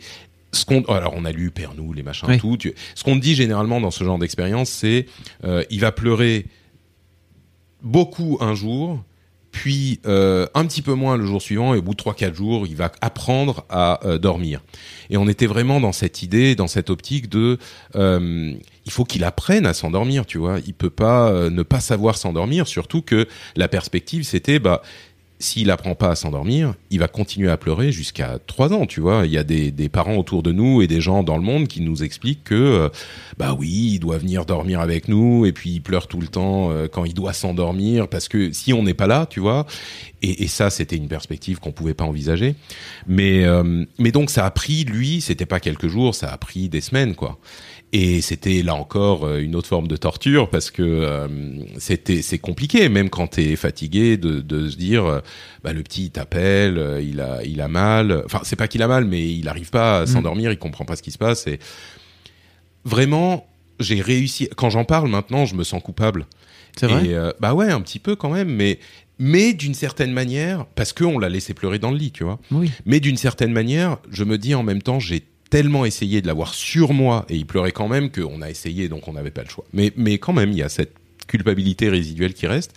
ce qu'on alors on a lu Père nous les machins Oui. tout tu- ce qu'on dit généralement dans ce genre d'expérience c'est euh, il va pleurer beaucoup un jour puis euh, un petit peu moins le jour suivant et au bout de 3 4 jours, il va apprendre à euh, dormir. Et on était vraiment dans cette idée, dans cette optique de euh, il faut qu'il apprenne à s'endormir, tu vois. Il peut pas euh, ne pas savoir s'endormir, surtout que la perspective c'était bah s'il apprend pas à s'endormir, il va continuer à pleurer jusqu'à trois ans, tu vois. Il y a des, des parents autour de nous et des gens dans le monde qui nous expliquent que, euh, bah oui, il doit venir dormir avec nous et puis il pleure tout le temps euh, quand il doit s'endormir parce que si on n'est pas là, tu vois. Et, et ça, c'était une perspective qu'on pouvait pas envisager. Mais, euh, mais donc ça a pris, lui, c'était pas quelques jours, ça a pris des semaines, quoi. Et c'était là encore euh, une autre forme de torture parce que euh, c'était c'est compliqué même quand t'es fatigué de, de se dire euh, bah le petit t'appelle il a il a mal. Enfin c'est pas qu'il a mal mais il arrive pas à s'endormir il comprend pas ce qui se passe. Et vraiment j'ai réussi quand j'en parle maintenant je me sens coupable. C'est vrai? Et, euh, bah ouais un petit peu quand même mais mais d'une certaine manière parce que on l'a laissé pleurer dans le lit tu vois? Oui. mais d'une certaine manière, je me dis en même temps, j'ai tellement essayé de l'avoir sur moi et il pleurait quand même qu'on a essayé donc on n'avait pas le choix. Mais, mais quand même, il y a cette culpabilité résiduelle qui reste.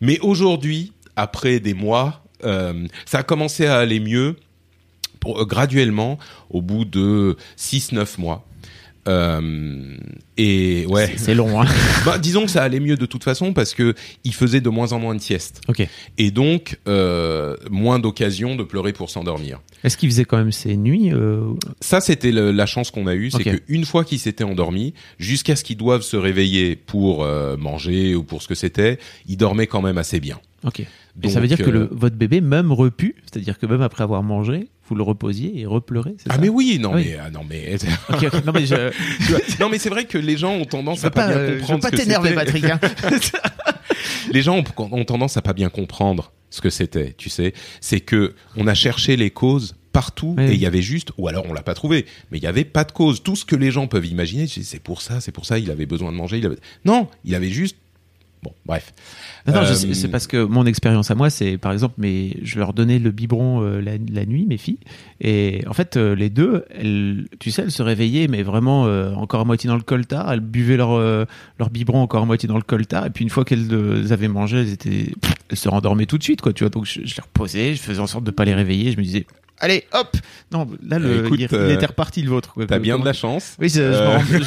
Mais aujourd'hui, après des mois, euh, ça a commencé à aller mieux euh, graduellement au bout de 6-9 mois. Euh, et ouais, C'est- long, hein. bah, disons que ça allait mieux de toute façon parce que il faisait de moins en moins de siestes ok. et donc euh, moins d'occasions de pleurer pour s'endormir. Est-ce qu'il faisait quand même ses nuits euh, Ça, c'était la chance qu'on a eue, c'est qu'une fois qu'il s'était endormi, jusqu'à ce qu'il doive se réveiller pour euh, manger ou pour ce que c'était, il dormait quand même assez bien. Ok. Et Donc, ça veut dire que euh, le, votre bébé, même repu, c'est-à-dire que même après avoir mangé, vous le reposiez et repleurez, Ah ça mais oui, non Ah oui. mais ah, non mais. Non mais je, Tu vois, non mais c'est vrai que les gens ont tendance je à pas, pas, bien euh, je veux comprendre pas t'énerver. Patrick. hein. les gens ont, ont tendance à pas bien comprendre ce que c'était, tu sais. C'est que on a cherché les causes partout Oui. et il y avait juste, ou alors on l'a pas trouvé, mais il y avait pas de cause. Tout ce que les gens peuvent imaginer, c'est c'est pour ça, c'est pour ça, il avait besoin de manger. Il avait... Non, il avait juste. Bon, bref. Non, non, je Euh, c'est parce que mon expérience à moi, c'est par exemple, mais je leur donnais le biberon euh, la, la nuit, mes filles, et en fait, euh, les deux, elles, tu sais, elles se réveillaient, mais vraiment encore à moitié dans le coltard, elles buvaient leur, leur biberon encore à moitié dans le coltard, et puis une fois qu'elles avaient mangé, elles, étaient, elles se rendormaient tout de suite, quoi, tu vois. Donc je, je les reposais, je faisais en sorte de pas les réveiller, je me disais, allez, hop Non, là, le, Écoute, il, il euh, était reparti le vôtre. T'as bien de la chance. Oui, je, Euh, m'en rends- je-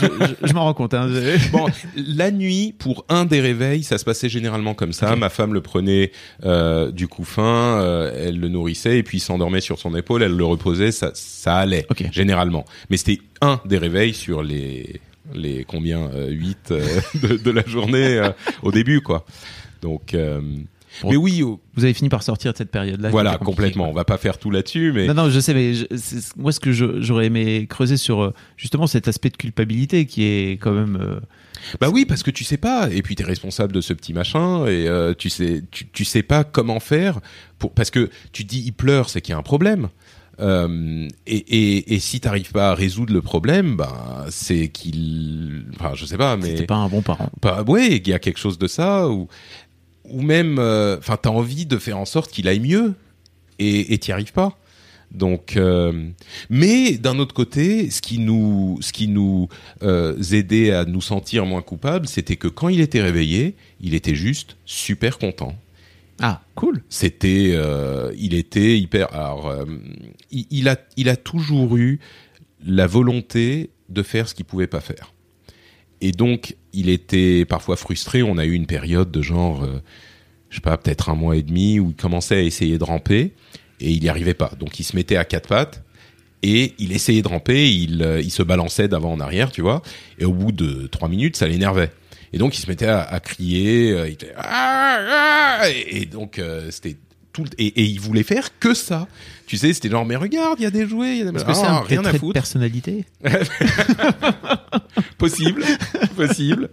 je- je m'en rends compte. Hein. Bon, la nuit, pour un des réveils, ça se passait généralement comme ça. Ma femme le prenait euh, du coup fin, euh, elle le nourrissait et puis il s'endormait sur son épaule, elle le reposait, ça, ça allait généralement. Mais c'était un des réveils sur les les combien euh, huit euh, de, de la journée au début quoi. Donc Mais oui, oh, Vous avez fini par sortir de cette période-là. voilà, complètement. quoi. On va pas faire tout là-dessus, mais Non, non, je sais, mais je- moi, ce que j'aurais aimé creuser sur euh, justement cet aspect de culpabilité qui est quand même. euh, Bah oui, parce que tu sais pas, et puis tu es responsable de ce petit machin, et euh, tu sais, tu, tu sais pas comment faire pour, parce que tu dis il pleure, c'est qu'il y a un problème. Euh, et, et, et si t'arrives pas à résoudre le problème, ben c'est qu'il, enfin je sais pas, mais C'était pas un bon parent. pas, ouais, il y a quelque chose de ça, ou ou même, euh, enfin t'as envie de faire en sorte qu'il aille mieux, et et t'y arrives pas. Donc, euh, mais d'un autre côté, ce qui nous, ce qui nous euh, aidait à nous sentir moins coupables, c'était que quand il était réveillé, il était juste super content. Ah, cool. C'était, euh, il était hyper. Alors, euh, il, il a, il a toujours eu la volonté de faire ce qu'il pouvait pas faire. Et donc, il était parfois frustré. On a eu une période de genre, euh, je sais pas, peut-être un mois et demi où il commençait à essayer de ramper et il n'y arrivait pas. Donc, il se mettait à quatre pattes et il essayait de ramper. Il, euh, il se balançait d'avant en arrière, tu vois. Et au bout de trois minutes, ça l'énervait. Et donc, il se mettait à, crier. euh, Ah, ah et, donc, c'était tout. le- Et, et il voulait faire que ça. Tu sais, c'était genre, mais regarde, il y a des jouets, il y a des Est-ce que c'est Ah, un rien à trait de foutre. personnalité possible, possible.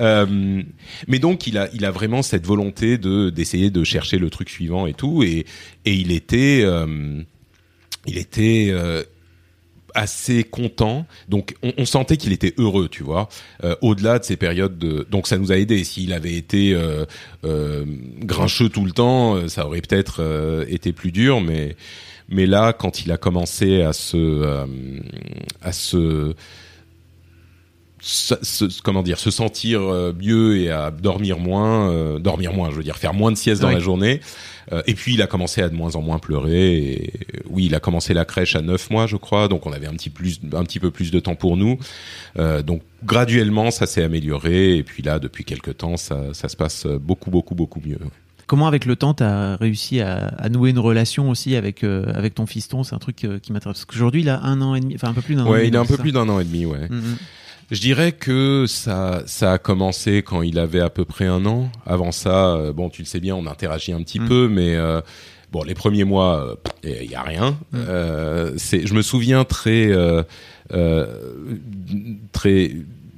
Euh, mais donc il a, il a vraiment cette volonté de d'essayer de chercher le truc suivant et tout, et et il était, euh, il était euh, assez content. Donc on, sentait qu'il était heureux, tu vois. Euh, Au-delà de ces périodes de, donc ça nous a aidé. S'il avait été euh, euh, grincheux tout le temps, ça aurait peut-être été plus dur, mais mais là, quand il a commencé à se à se se, se- comment dire se sentir euh, mieux et à dormir moins euh, dormir moins je veux dire faire moins de siestes dans la journée. Euh, et puis il a commencé à de moins en moins pleurer. Et oui il a commencé la crèche à 9 mois je crois. Donc on avait un petit plus un petit peu plus de temps pour nous. Euh, donc graduellement ça s'est amélioré. Et puis là depuis quelques temps ça ça se passe beaucoup beaucoup beaucoup mieux. Comment, avec le temps, tu as réussi à, à nouer une relation aussi avec, euh, avec ton fiston? C'est un truc euh, qui m'intéresse. Parce qu'aujourd'hui, il a un an et demi, enfin un peu plus d'un an et ouais il a un peu plus d'un an et demi ouais. Ça Mhm. Je dirais que ça, ça a commencé quand il avait à peu près un an. Avant ça, euh, bon, tu le sais bien, on interagit un petit Mm. peu, mais euh, bon, les premiers mois, il y a rien. Mm. Euh, je me souviens très, euh, euh, très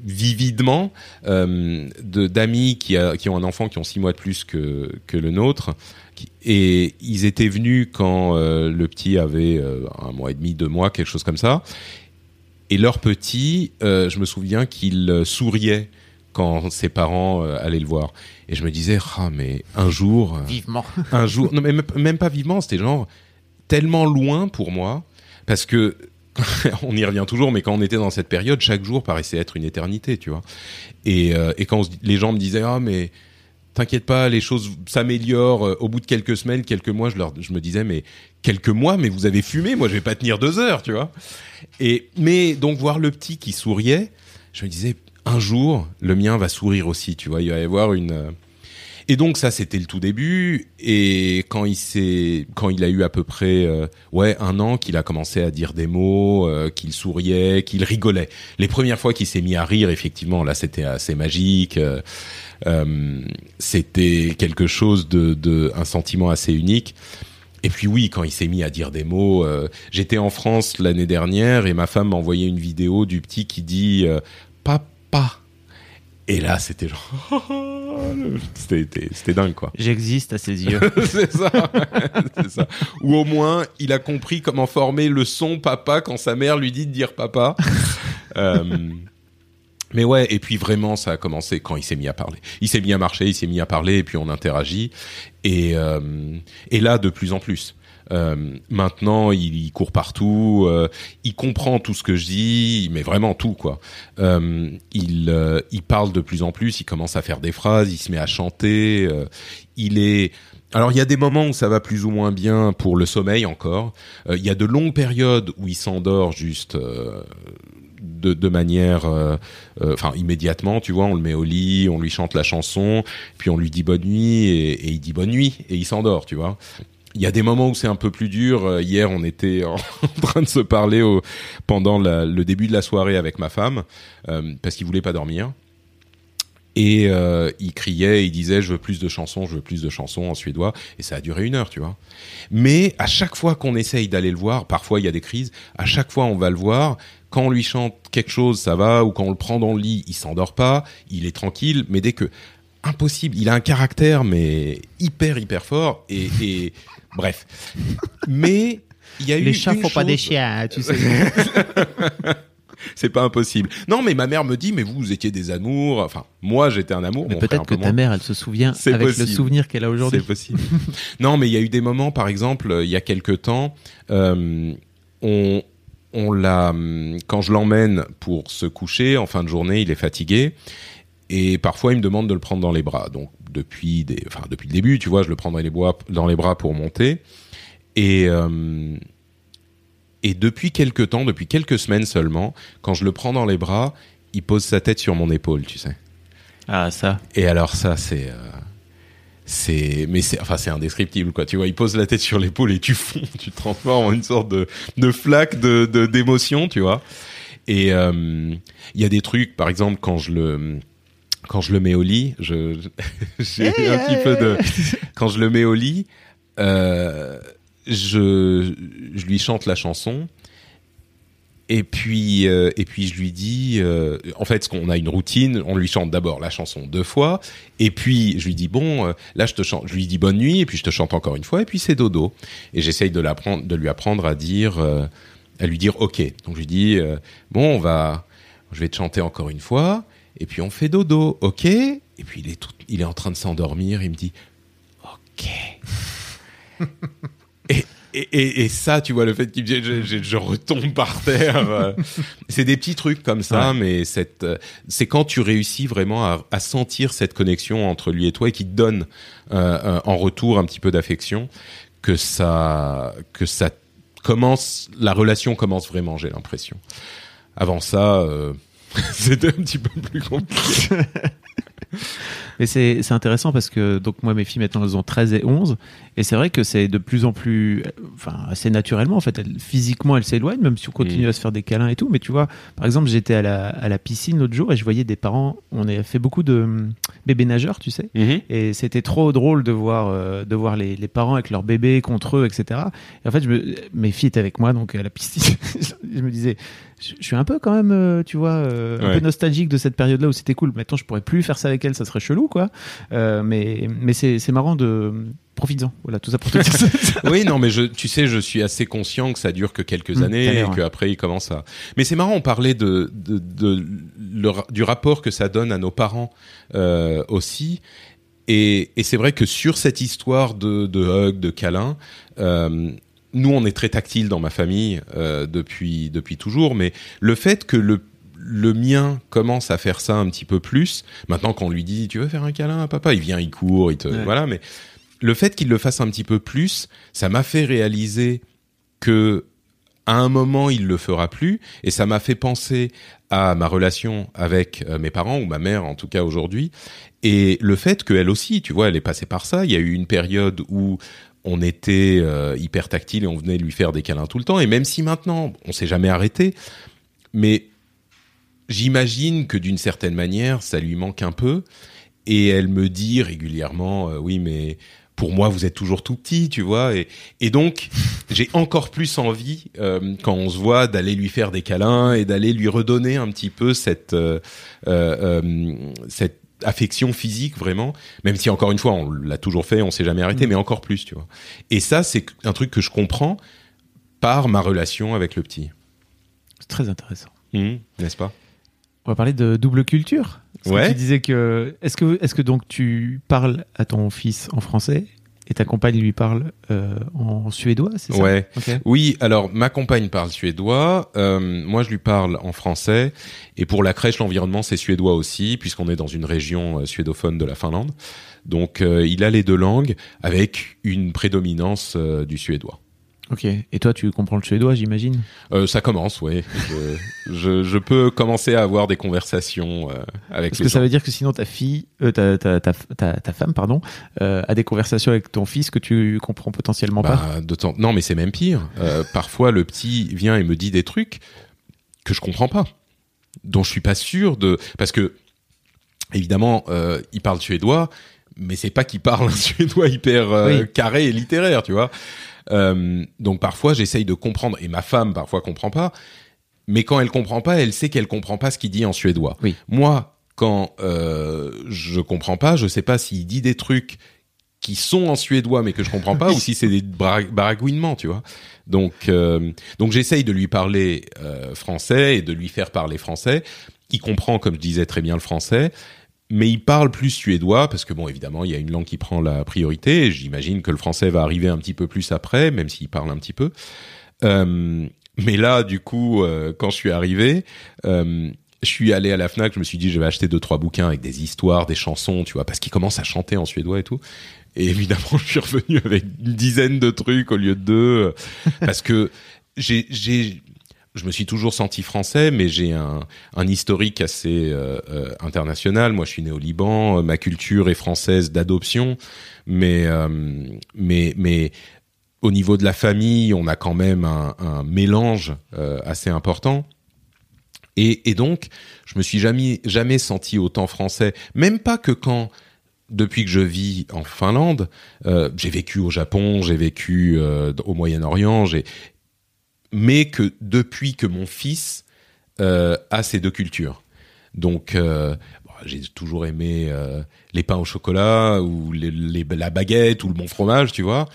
vividement euh, de d'amis qui, a, qui ont un enfant qui ont six mois de plus que que le nôtre. Et ils étaient venus quand euh, le petit avait euh, un mois et demi, deux mois, quelque chose comme ça. Et leur petit, euh, je me souviens qu'il euh, souriait quand ses parents euh, allaient le voir. Et je me disais, ah mais un jour, Vivement. un jour, non mais même- pas vivement, c'était genre tellement loin pour moi, parce que on y revient toujours, mais quand on était dans cette période, chaque jour paraissait être une éternité, tu vois. Et, euh, et quand on se dit- les gens me disaient, ah mais t'inquiète pas, les choses s'améliorent. Au bout de quelques semaines, quelques mois, je leur, je me disais, mais quelques mois, mais vous avez fumé, moi je vais pas tenir deux heures, tu vois. Et mais donc voir le petit qui souriait, je me disais, un jour, le mien va sourire aussi, tu vois. Il va y avoir une euh, et donc ça c'était le tout début. Et quand il s'est quand il a eu à peu près euh, ouais un an qu'il a commencé à dire des mots euh, qu'il souriait qu'il rigolait. Les premières fois qu'il s'est mis à rire effectivement là c'était assez magique euh, c'était quelque chose de, de un sentiment assez unique et puis oui, quand il s'est mis à dire des mots, euh, j'étais en France l'année dernière et ma femme m'a envoyé une vidéo du petit qui dit euh, papa. Et là, c'était genre, c'était dingue quoi. J'existe à ses yeux. c'est ça, c'est ça. Ou au moins, il a compris comment former le son papa quand sa mère lui dit de dire papa. Euh, mais ouais, et puis vraiment, ça a commencé quand il s'est mis à parler. Il s'est mis à marcher, il s'est mis à parler, et puis on interagit. Et, euh, et là, de plus en plus. Euh, maintenant, il, court partout, euh, il comprend tout ce que je dis, mais vraiment tout quoi. Euh, il, euh, il parle de plus en plus, il commence à faire des phrases, il se met à chanter. euh, il est alors il y a des moments où ça va plus ou moins bien pour le sommeil encore. Euh, il y a de longues périodes où il s'endort juste de, de manière, euh, euh, enfin immédiatement, tu vois, on le met au lit, on lui chante la chanson, puis on lui dit bonne nuit et, et il dit bonne nuit et il s'endort, tu vois. Il y a des moments où c'est un peu plus dur. Euh, Hier, on était en train de se parler au, pendant la- le début de la soirée avec ma femme euh, parce qu'il voulait pas dormir. Et euh, il criait, il disait je veux plus de chansons, je veux plus de chansons en suédois. Et ça a duré une heure, tu vois. Mais à chaque fois qu'on essaye d'aller le voir, parfois il y a des crises. À chaque fois on va le voir. Quand on lui chante quelque chose, ça va. Ou quand on le prend dans le lit, il s'endort pas. Il est tranquille. Mais dès que impossible, il a un caractère mais hyper hyper fort. Et, et bref. Mais il y a eu Les chats font pas des chose- chiens, hein, tu sais. C'est pas impossible. Non, mais ma mère me dit, mais vous, vous étiez des amours. Enfin, moi, j'étais un amour. Mais peut-être que ta mère, elle se souvient avec le souvenir qu'elle a aujourd'hui. C'est possible. non, mais il y a eu des moments, par exemple, euh, il y a quelque temps, euh, on, on l'a, hum, quand je l'emmène pour se coucher en fin de journée, il est fatigué et parfois il me demande de le prendre dans les bras. Donc depuis des, enfin depuis le début, tu vois, je le prends dans les, bois, dans les bras pour monter et euh, et depuis quelque temps, depuis quelques semaines seulement, quand je le prends dans les bras, il pose sa tête sur mon épaule, tu sais. Ah, ça. Et alors ça, c'est, euh, c'est, mais c'est, enfin, c'est indescriptible, quoi. Tu vois, il pose la tête sur l'épaule et tu fonds, tu te transformes en une sorte de, de flaque de, de, d'émotion, tu vois. Et euh, il y a des trucs, par exemple, quand je le, quand je le mets au lit, je, je- j'ai un petit peu de, quand je le mets au lit, euh, je, lui chante la chanson. Et puis, euh, et puis je lui dis, euh, en fait, ce qu'on a une routine, on lui chante d'abord la chanson deux fois, et puis je lui dis bon, euh, là je te chante, je lui dis bonne nuit, et puis je te chante encore une fois, et puis c'est dodo. Et j'essaye de l'apprendre, de lui apprendre à dire, à lui dire ok. Donc je lui dis bon, on va, je vais te chanter encore une fois, et puis on fait dodo, ok. Et puis il est tout, il est en train de s'endormir, il me dit ok. et, et, et, ça, tu vois, le fait qu'il me dise, je, je, je retombe par terre. euh, c'est des petits trucs comme ça, mais cette, euh, c'est quand tu réussis vraiment à, à sentir cette connexion entre lui et toi et qui te donne euh, euh, en retour un petit peu d'affection que ça, que ça commence, la relation commence vraiment, j'ai l'impression. Avant ça, euh, c'était un petit peu plus compliqué. Mais c'est intéressant parce que donc moi mes filles maintenant elles ont 13 et 11 et c'est vrai que c'est de plus en plus enfin assez naturellement en fait. Elles, physiquement elles s'éloignent même si on continue à se faire des câlins et tout. Mais tu vois par exemple j'étais à la, à la piscine l'autre jour et je voyais des parents on a fait beaucoup de hum, bébés nageurs tu sais. Mhm. et c'était trop drôle de voir euh, de voir les, les parents avec leurs bébés contre eux etc et en fait je me, mes filles étaient avec moi donc à la piscine. Je me disais je, je suis un peu quand même euh, tu vois euh, un Ouais. peu nostalgique de cette période là où c'était cool maintenant je pourrais plus faire ça avec elles ça serait chelou quoi Euh, mais mais c'est marrant de profites-en voilà tout ça pour te dire oui, non, mais je, tu sais, je suis assez conscient que ça dure que quelques Mm, années et ouais. qu'après il commence à. Mais c'est marrant, on parlait de, de, de le ra- du rapport que ça donne à nos parents euh, aussi. Et, et c'est vrai que sur cette histoire de, de hug, de câlin, euh, nous on est très tactile dans ma famille euh, depuis depuis toujours, mais le fait que le le mien commence à faire ça un petit peu plus. Maintenant, qu'on lui dit, tu veux faire un câlin à papa, il vient, il court, il te, Ouais. voilà. Mais le fait qu'il le fasse un petit peu plus, ça m'a fait réaliser que à un moment il le fera plus, et ça m'a fait penser à ma relation avec euh, mes parents ou ma mère en tout cas aujourd'hui, et le fait qu'elle aussi, tu vois, elle est passée par ça. Il y a eu une période où on était euh, hyper tactile et on venait lui faire des câlins tout le temps, et même si maintenant on s'est jamais arrêté, mais j'imagine que d'une certaine manière, ça lui manque un peu. Et elle me dit régulièrement, euh, oui, mais pour moi, vous êtes toujours tout petit, tu vois. Et, donc, j'ai encore plus envie, euh, quand on se voit, d'aller lui faire des câlins et d'aller lui redonner un petit peu cette, cette affection physique, vraiment. Même si, encore une fois, on l'a toujours fait, on s'est jamais arrêté, mais encore plus, tu vois. Et ça, c'est un truc que je comprends par ma relation avec le petit. c'est très intéressant Mmh, N'est-ce pas? On va parler de double culture que tu disais que est-ce que est-ce que donc tu parles à ton fils en français et ta compagne lui parle euh, en suédois c'est ça? Ouais. Oui, alors ma compagne parle suédois, euh, moi je lui parle en français, et pour la crèche, l'environnement c'est suédois aussi, puisqu'on est dans une région euh, suédophone de la Finlande. Donc euh, il a les deux langues avec une prédominance euh, du suédois. Ok. Et toi, tu comprends le suédois, j'imagine? Euh, ça commence, ouais. Je, je, je peux commencer à avoir des conversations euh, avec Parce les que ça veut dire que sinon ta fille, euh, ta, ta, ta, ta, ta femme, pardon, euh, a des conversations avec ton fils que tu comprends potentiellement pas? Bah, de temps... Non, mais c'est même pire. Euh, parfois, le petit vient et me dit des trucs que je comprends pas, dont je suis pas sûr de, parce que évidemment, euh, il parle suédois, mais c'est pas qu'il parle un suédois hyper euh, Oui. carré et littéraire, tu vois. Euh, donc parfois, j'essaye de comprendre, et ma femme parfois comprend pas. Mais quand elle comprend pas, elle sait qu'elle comprend pas ce qu'il dit en suédois. Oui. Moi, quand euh, je comprends pas, je sais pas s'il dit des trucs qui sont en suédois mais que je comprends pas ou si c'est des baragouinements, tu vois. Donc, euh, donc j'essaye de lui parler euh, français et de lui faire parler français. Il comprend, comme je disais, très bien le français, mais il parle plus suédois parce que bon, évidemment, il y a une langue qui prend la priorité. J'imagine que le français va arriver un petit peu plus après, même s'il parle un petit peu. Euh, mais là, du coup, euh, quand je suis arrivé, euh, je suis allé à la Fnac, je me suis dit, je vais acheter deux trois bouquins avec des histoires, des chansons, tu vois, parce qu'il commence à chanter en suédois et tout. Et évidemment, je suis revenu avec une dizaine de trucs au lieu de deux, parce que j'ai, je me suis toujours senti français, mais j'ai un, historique assez euh, euh, international. Moi, je suis né au Liban, euh, ma culture est française d'adoption, mais mais mais au niveau de la famille, on a quand même un, mélange assez important. Et, donc, je me suis jamais jamais senti autant français, même pas que quand depuis que je vis en Finlande, j'ai vécu au Japon, j'ai vécu au Moyen-Orient, j'ai mais que depuis que mon fils euh, a ces deux cultures. Donc, euh, bon, j'ai toujours aimé euh, les pains au chocolat ou les, les- la baguette ou le bon fromage, tu vois.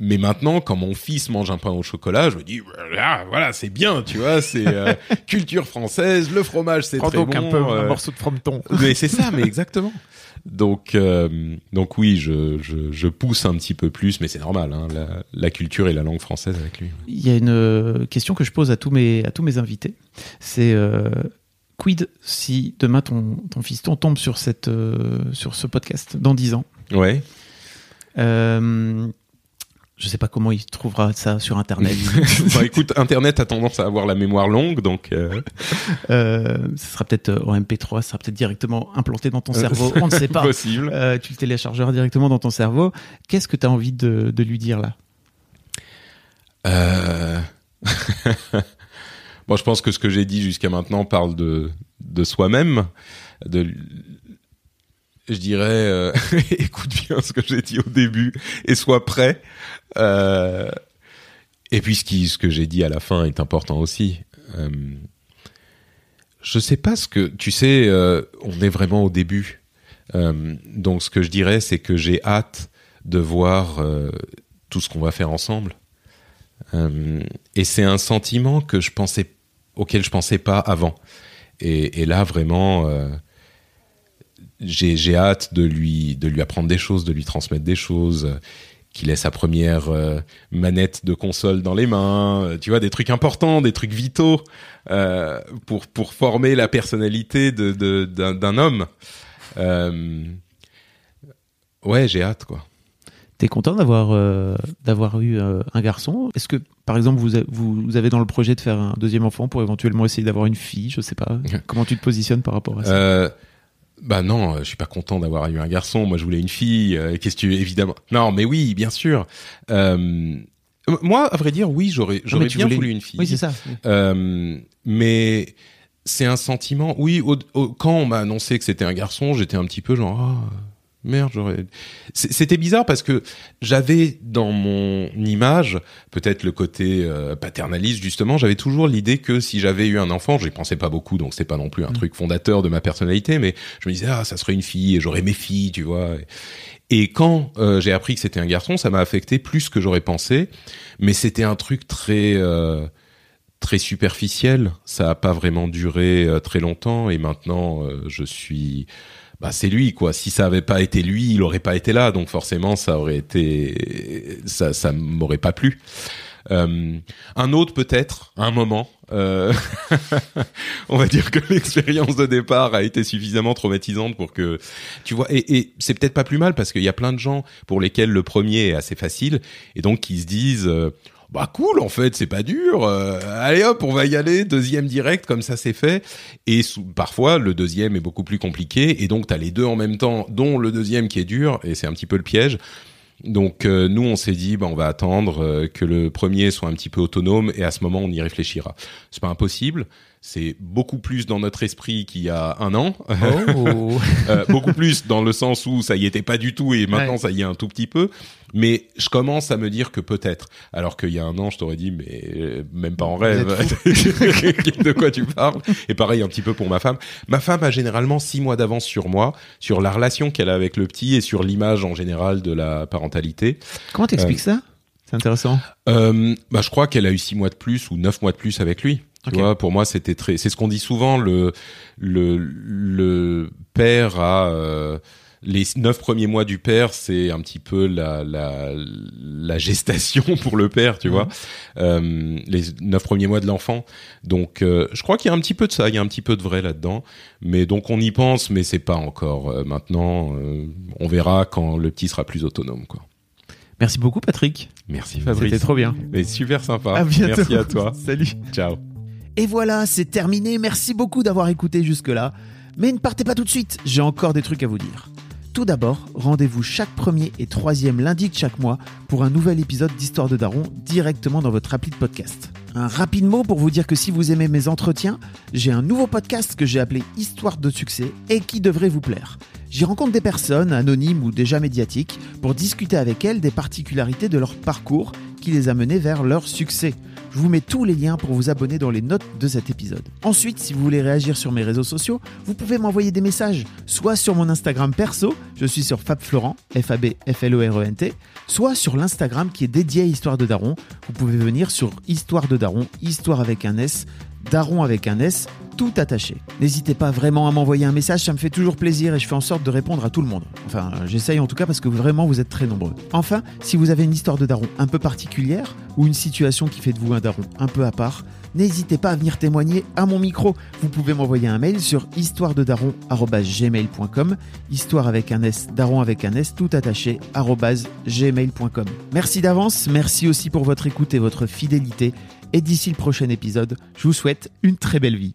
Mais maintenant, quand mon fils mange un pain au chocolat, je me dis, voilà, voilà c'est bien, tu vois, c'est culture française, le fromage, c'est très donc bon. un peu un morceau de frometon. mais c'est ça, mais exactement. Donc, euh, donc oui, je, je, je pousse un petit peu plus, mais c'est normal. Hein, la, la culture et la langue française avec lui. Il y a une euh, question que je pose à tous mes, à tous mes invités. C'est euh, quid si demain ton, ton fiston tombe sur, cette, euh, sur ce podcast dans 10 ans? Ouais. euh, Je sais pas comment il trouvera ça sur Internet. bah, écoute, Internet a tendance à avoir la mémoire longue, donc euh, euh, ce sera peut-être euh, en MP3, ce sera peut-être directement implanté dans ton cerveau. On ne sait pas. possible. Euh, tu le téléchargeras directement dans ton cerveau. Qu'est-ce que tu as envie de, de lui dire là? Euh... bon, je pense que ce que j'ai dit jusqu'à maintenant parle de de soi-même. De, je dirais, euh, écoute bien ce que j'ai dit au début et sois prêt. Euh... Et puis ce, qui, ce que j'ai dit à la fin est important aussi. Euh... Je sais pas ce que tu sais. euh, on est vraiment au début. Donc ce que je dirais, c'est que j'ai hâte de voir tout ce qu'on va faire ensemble. Et c'est un sentiment que je pensais, auquel je pensais pas avant. Et, là, vraiment, j'ai hâte de lui, de lui apprendre des choses, de lui transmettre des choses, qu'il ait sa première euh, manette de console dans les mains, euh, tu vois, des trucs importants, des trucs vitaux euh, pour pour former la personnalité de de- d'un d'un homme. Euh, ouais, j'ai hâte, quoi. T'es content d'avoir euh, d'avoir eu euh, un garçon? Est-ce que, par exemple, vous, a- vous, vous avez dans le projet de faire un deuxième enfant pour éventuellement essayer d'avoir une fille? Je sais pas. Comment tu te positionnes par rapport à ça? Euh, bah non, je suis pas content d'avoir eu un garçon. Moi, je voulais une fille. euh, Qu'est-ce que tu évidemment Non, mais oui, bien sûr. Euh, moi, à vrai dire, oui, j'aurais bien voulais- voulu une fille. Oui, c'est ça. Euh, mais c'est un sentiment. Oui, au- au- quand on m'a annoncé que c'était un garçon, j'étais un petit peu genre ah, merde, j'aurais. C'était bizarre parce que j'avais dans mon image peut-être le côté euh, paternaliste justement. J'avais toujours l'idée que si j'avais eu un enfant, j'y pensais pas beaucoup, donc c'est pas non plus un truc fondateur de ma personnalité, mais je me disais ah ça serait une fille et j'aurais mes filles, tu vois. Et quand euh, j'ai appris que c'était un garçon, ça m'a affecté plus que j'aurais pensé, mais c'était un truc très euh, très superficiel. Ça a pas vraiment duré très longtemps et maintenant je suis bah c'est lui quoi. Si ça avait pas été lui, il aurait pas été là. Donc forcément ça aurait été ça ça m'aurait pas plu. Euh, un autre peut-être, un moment. Euh, on va dire que l'expérience de départ a été suffisamment traumatisante pour que tu vois. Et, et c'est peut-être pas plus mal parce qu'il y a plein de gens pour lesquels le premier est assez facile et donc qui se disent. euh, bah cool en fait c'est pas dur euh, allez hop on va y aller deuxième direct comme ça c'est fait. Et parfois le deuxième est beaucoup plus compliqué et donc t'as les deux en même temps dont le deuxième qui est dur et c'est un petit peu le piège. Donc euh, nous on s'est dit bah on va attendre euh, que le premier soit un petit peu autonome et à ce moment on y réfléchira. C'est pas impossible c'est beaucoup plus dans notre esprit qu'il y a un an, Oh. Euh, beaucoup plus dans le sens où ça y était pas du tout et maintenant Ouais. ça y est un tout petit peu. Mais je commence à me dire que peut-être. Alors qu'il y a un an, je t'aurais dit, mais euh, même pas en rêve. de quoi tu parles? Et pareil un petit peu pour ma femme. Ma femme a généralement six mois d'avance sur moi, sur la relation qu'elle a avec le petit et sur l'image en général de la parentalité. Comment t'expliques ça? C'est intéressant. Euh, bah, je crois qu'elle a eu six mois de plus ou neuf mois de plus avec lui. Tu vois, pour moi, c'était très. C'est ce qu'on dit souvent. Le le le père a euh, les neuf premiers mois du père, c'est un petit peu la la la gestation pour le père, tu vois. Euh, les neuf premiers mois de l'enfant. Donc, euh, je crois qu'il y a un petit peu de ça. Il y a un petit peu de vrai là-dedans. Mais donc, on y pense, mais c'est pas encore euh, maintenant. euh, on verra quand le petit sera plus autonome, quoi. Merci beaucoup, Patrick. Merci Fabrice. C'était trop bien. Mais super sympa. À bientôt. Merci à toi. Salut. Ciao. Et voilà, c'est terminé. Merci beaucoup d'avoir écouté jusque-là. Mais ne partez pas tout de suite, j'ai encore des trucs à vous dire. Tout d'abord, rendez-vous chaque premier et troisième lundi de chaque mois pour un nouvel épisode d'Histoire de Daron directement dans votre appli de podcast. Un rapide mot pour vous dire que si vous aimez mes entretiens, j'ai un nouveau podcast que j'ai appelé Histoire de succès et qui devrait vous plaire. J'y rencontre des personnes, anonymes ou déjà médiatiques, pour discuter avec elles des particularités de leur parcours qui les a menés vers leur succès. Je vous mets tous les liens pour vous abonner dans les notes de cet épisode. Ensuite, si vous voulez réagir sur mes réseaux sociaux, vous pouvez m'envoyer des messages, soit sur mon Instagram perso, je suis sur FabFlorent, F-A-B-F-L-O-R-E-N-T, soit sur l'Instagram qui est dédié à Histoire de Daron. Vous pouvez venir sur Histoire de Daron, Histoire avec un S, Daron avec un S, tout attaché. N'hésitez pas vraiment à m'envoyer un message, ça me fait toujours plaisir et je fais en sorte de répondre à tout le monde. Enfin, j'essaye en tout cas parce que vraiment vous êtes très nombreux. Enfin, si vous avez une histoire de daron un peu particulière ou une situation qui fait de vous un daron un peu à part, n'hésitez pas à venir témoigner à mon micro. Vous pouvez m'envoyer un mail sur histoirededaron@gmail.com, histoire avec un S, daron avec un S, tout attaché. Merci d'avance, merci aussi pour votre écoute et votre fidélité. Et d'ici le prochain épisode, je vous souhaite une très belle vie.